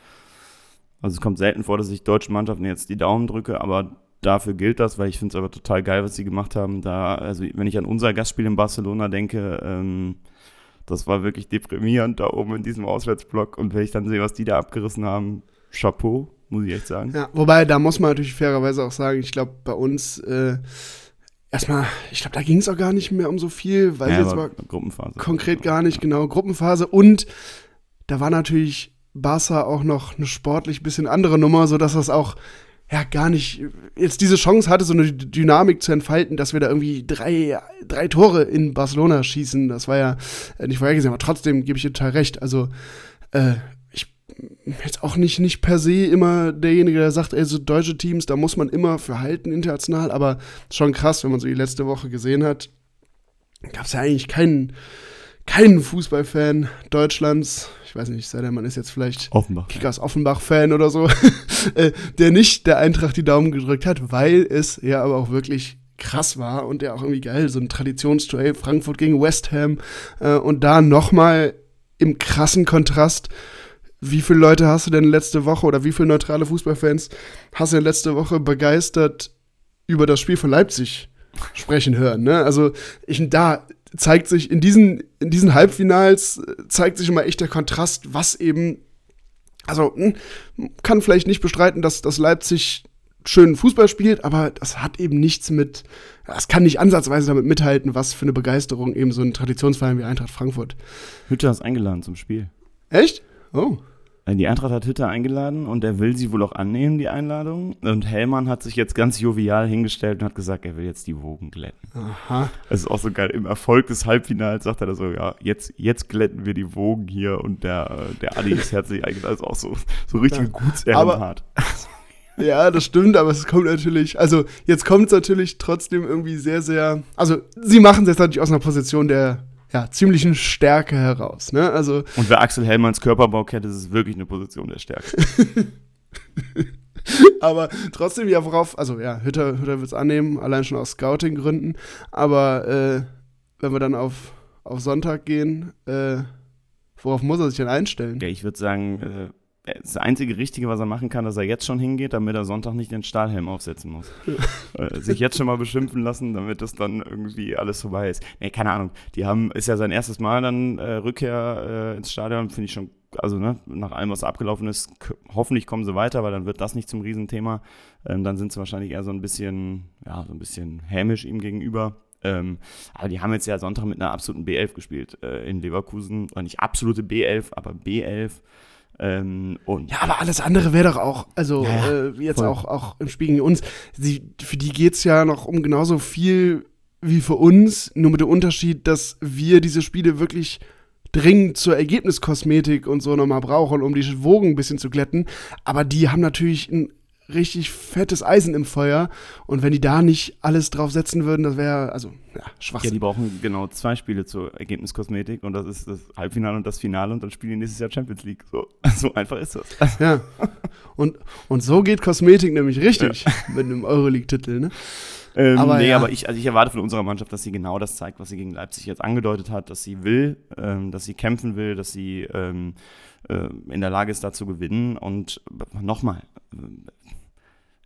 Also es kommt selten vor, dass ich deutschen Mannschaften jetzt die Daumen drücke, aber dafür gilt das, weil ich finde es aber total geil, was sie gemacht haben. Da, also wenn ich an unser Gastspiel in Barcelona denke, ähm, das war wirklich deprimierend da oben in diesem Auswärtsblock. Und wenn ich dann sehe, was die da abgerissen haben, Chapeau, muss ich echt sagen. Ja, wobei, da muss man natürlich fairerweise auch sagen, ich glaube, bei uns äh, erstmal, ich glaube, da ging es auch gar nicht mehr um so viel, weil ja, jetzt war Gruppenphase. konkret gar nicht, genau, Gruppenphase. Und da war natürlich Barca auch noch eine sportlich bisschen andere Nummer, sodass das auch ja gar nicht jetzt diese Chance hatte, so eine Dynamik zu entfalten, dass wir da irgendwie drei, drei Tore in Barcelona schießen. Das war ja nicht vorhergesehen, aber trotzdem gebe ich dir total recht. Also äh, jetzt auch nicht, nicht per se immer derjenige, der sagt, ey, so deutsche Teams, da muss man immer für halten international, aber schon krass, wenn man so die letzte Woche gesehen hat, gab es ja eigentlich keinen, keinen Fußballfan Deutschlands, ich weiß nicht, sei der Mann ist jetzt vielleicht Offenbach. Kickers Offenbach-Fan oder so, äh, der nicht der Eintracht die Daumen gedrückt hat, weil es ja aber auch wirklich krass war und der auch irgendwie geil, so ein Traditionstrail, Frankfurt gegen West Ham äh, und da nochmal im krassen Kontrast wie viele Leute hast du denn letzte Woche oder wie viele neutrale Fußballfans hast du denn letzte Woche begeistert über das Spiel von Leipzig sprechen hören? Ne? Also ich, da zeigt sich in diesen, in diesen Halbfinals äh, zeigt sich immer echt der Kontrast, was eben, also hm, kann vielleicht nicht bestreiten, dass, dass Leipzig schönen Fußball spielt, aber das hat eben nichts mit, das kann nicht ansatzweise damit mithalten, was für eine Begeisterung eben so ein Traditionsverein wie Eintracht Frankfurt. Hütter ist eingeladen zum Spiel. Echt? Oh. Äh, die Eintracht hat Hütter eingeladen und er will sie wohl auch annehmen, die Einladung. Und Hellmann hat sich jetzt ganz jovial hingestellt und hat gesagt, er will jetzt die Wogen glätten. Aha. Das ist auch so geil. Im Erfolg des Halbfinals sagt er da so, ja, jetzt, jetzt glätten wir die Wogen hier und der, der Adi ist herzlich eingeladen. Also auch so, so richtig ja. Gutsherrenhart. Ja, das stimmt, aber es kommt natürlich, also jetzt kommt es natürlich trotzdem irgendwie sehr, sehr, also sie machen es jetzt natürlich aus einer Position der ja, ziemlichen Stärke heraus. Ne? Also, Und wer Axel Hellmanns Körperbau kennt, ist es wirklich eine Position der Stärke. aber trotzdem, ja, worauf, also ja, Hütter, Hütter wird es annehmen, allein schon aus Scouting-Gründen. Aber äh, wenn wir dann auf, auf Sonntag gehen, äh, worauf muss er sich denn einstellen? Ja, ich würde sagen, äh, das einzige Richtige, was er machen kann, dass er jetzt schon hingeht, damit er Sonntag nicht den Stahlhelm aufsetzen muss. äh, sich jetzt schon mal beschimpfen lassen, damit das dann irgendwie alles vorbei ist. Nee, keine Ahnung. Die haben, ist ja sein erstes Mal dann äh, Rückkehr äh, ins Stadion, finde ich schon, also ne, nach allem, was abgelaufen ist, hoffentlich kommen sie weiter, weil dann wird das nicht zum Riesenthema. Ähm, dann sind sie wahrscheinlich eher so ein bisschen, ja, so ein bisschen hämisch ihm gegenüber. Ähm, aber die haben jetzt ja Sonntag mit einer absoluten B11 gespielt äh, in Leverkusen. Oder nicht absolute B11, aber B11. Ähm, und Ja, aber alles andere wäre doch auch, also Ja, äh, jetzt voll. auch, auch im Spiel gegen uns, sie, für die geht's ja noch um genauso viel wie für uns, nur mit dem Unterschied, dass wir diese Spiele wirklich dringend zur Ergebniskosmetik und so nochmal brauchen, um die Wogen ein bisschen zu glätten. Aber die haben natürlich ein richtig fettes Eisen im Feuer und wenn die da nicht alles drauf setzen würden, das wäre, also, ja, ja, Schwachsinn. die brauchen genau zwei Spiele zur Ergebniskosmetik und das ist das Halbfinale und das Finale und dann spielen die nächstes Jahr Champions League. So, so einfach ist das. Ja. Und, und so geht Kosmetik nämlich richtig mit einem Euroleague-Titel, ne? Ähm, Aber nee, ja. aber ich, also ich erwarte von unserer Mannschaft, dass sie genau das zeigt, was sie gegen Leipzig jetzt angedeutet hat, dass sie will, ähm, dass sie kämpfen will, dass sie ähm, äh, in der Lage ist, da zu gewinnen. Und nochmal, äh,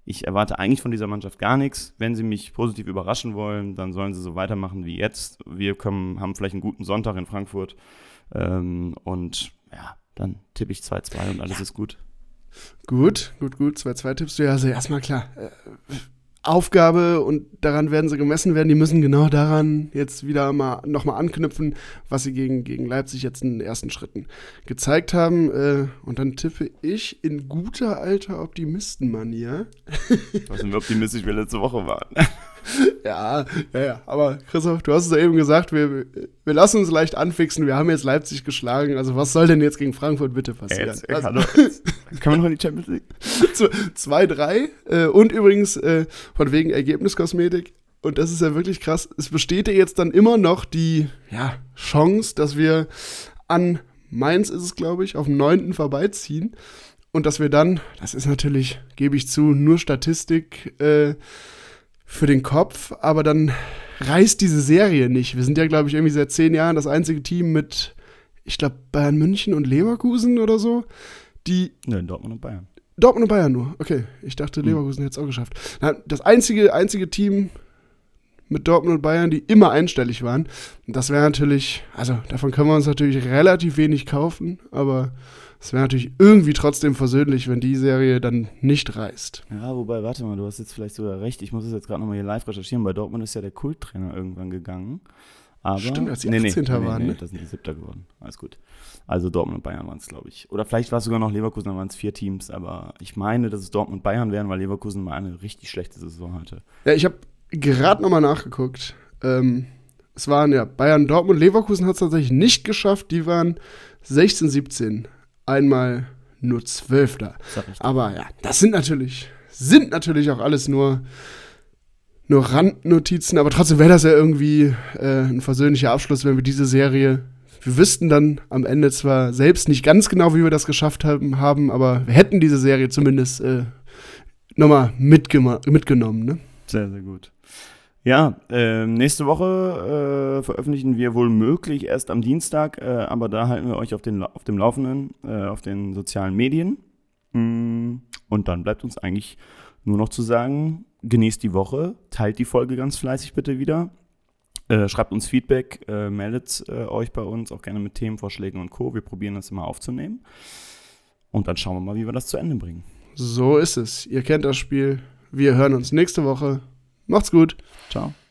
ich erwarte eigentlich von dieser Mannschaft gar nichts. Wenn sie mich positiv überraschen wollen, dann sollen sie so weitermachen wie jetzt. Wir kommen, haben vielleicht einen guten Sonntag in Frankfurt. Ähm, und ja, dann tippe ich 2-2 und alles ist gut. Gut, gut, gut. 2-2 tippst du ja. Also erstmal klar. Äh, Aufgabe und daran werden sie gemessen werden. Die müssen genau daran jetzt wieder mal nochmal anknüpfen, was sie gegen, gegen Leipzig jetzt in den ersten Schritten gezeigt haben. Äh, und dann tippe ich in guter alter Optimistenmanier. Weiß nicht, wie optimistisch wir letzte Woche waren. Ja, ja, ja. Aber Christoph, du hast es ja eben gesagt, wir, wir lassen uns leicht anfixen. Wir haben jetzt Leipzig geschlagen. Also was soll denn jetzt gegen Frankfurt bitte passieren? Jetzt, also, hallo, jetzt. Können wir noch in die Champions League? 2-3. Äh, und übrigens äh, von wegen Ergebniskosmetik. Und das ist ja wirklich krass. Es besteht ja jetzt dann immer noch die ja, Chance, dass wir an Mainz ist es, glaube ich, auf dem 9. vorbeiziehen. Und dass wir dann, das ist natürlich, gebe ich zu, nur Statistik äh, für den Kopf, aber dann reißt diese Serie nicht. Wir sind ja, glaube ich, irgendwie seit zehn Jahren das einzige Team mit, ich glaube, Bayern München und Leverkusen oder so, die Nö, in Dortmund und Bayern. Dortmund und Bayern nur. Okay, ich dachte, Hm. Leverkusen hätte es auch geschafft. Das einzige, einzige Team mit Dortmund und Bayern, die immer einstellig waren. Und das wäre natürlich, also davon können wir uns natürlich relativ wenig kaufen, aber es wäre natürlich irgendwie trotzdem versöhnlich, wenn die Serie dann nicht reißt. Ja, wobei, warte mal, du hast jetzt vielleicht sogar recht. Ich muss es jetzt gerade nochmal hier live recherchieren. Bei Dortmund ist ja der Kulttrainer irgendwann gegangen. Aber, Stimmt, als die nee, nee, 18. nee, nee, waren, nee, ne? das sind die Siebter geworden. Alles gut. Also Dortmund und Bayern waren es, glaube ich. Oder vielleicht war es sogar noch Leverkusen, dann waren es vier Teams. Aber ich meine, dass es Dortmund und Bayern wären, weil Leverkusen mal eine richtig schlechte Saison hatte. Ja, ich habe gerade nochmal nachgeguckt. Ähm, es waren ja Bayern, Dortmund, Leverkusen hat es tatsächlich nicht geschafft. Die waren 16, 17. Einmal nur Zwölfter. Aber ja, das sind natürlich, sind natürlich auch alles nur, nur Randnotizen, aber trotzdem wäre das ja irgendwie äh, ein versöhnlicher Abschluss, wenn wir diese Serie, wir wüssten dann am Ende zwar selbst nicht ganz genau, wie wir das geschafft haben, haben aber wir hätten diese Serie zumindest äh, nochmal mitgenommen, ne? Sehr, sehr gut. Ja, ähm, nächste Woche äh, veröffentlichen wir wohl möglich erst am Dienstag, äh, aber da halten wir euch auf, den, auf dem Laufenden, äh, auf den sozialen Medien. Mm, Und dann bleibt uns eigentlich nur noch zu sagen, genießt die Woche, teilt die Folge ganz fleißig bitte wieder. Äh, schreibt uns Feedback, äh, meldet äh, euch bei uns, auch gerne mit Themenvorschlägen und Co. Wir probieren das immer aufzunehmen. Und dann schauen wir mal, wie wir das zu Ende bringen. So ist es. Ihr kennt das Spiel. Wir hören uns nächste Woche. Macht's gut. Tchau.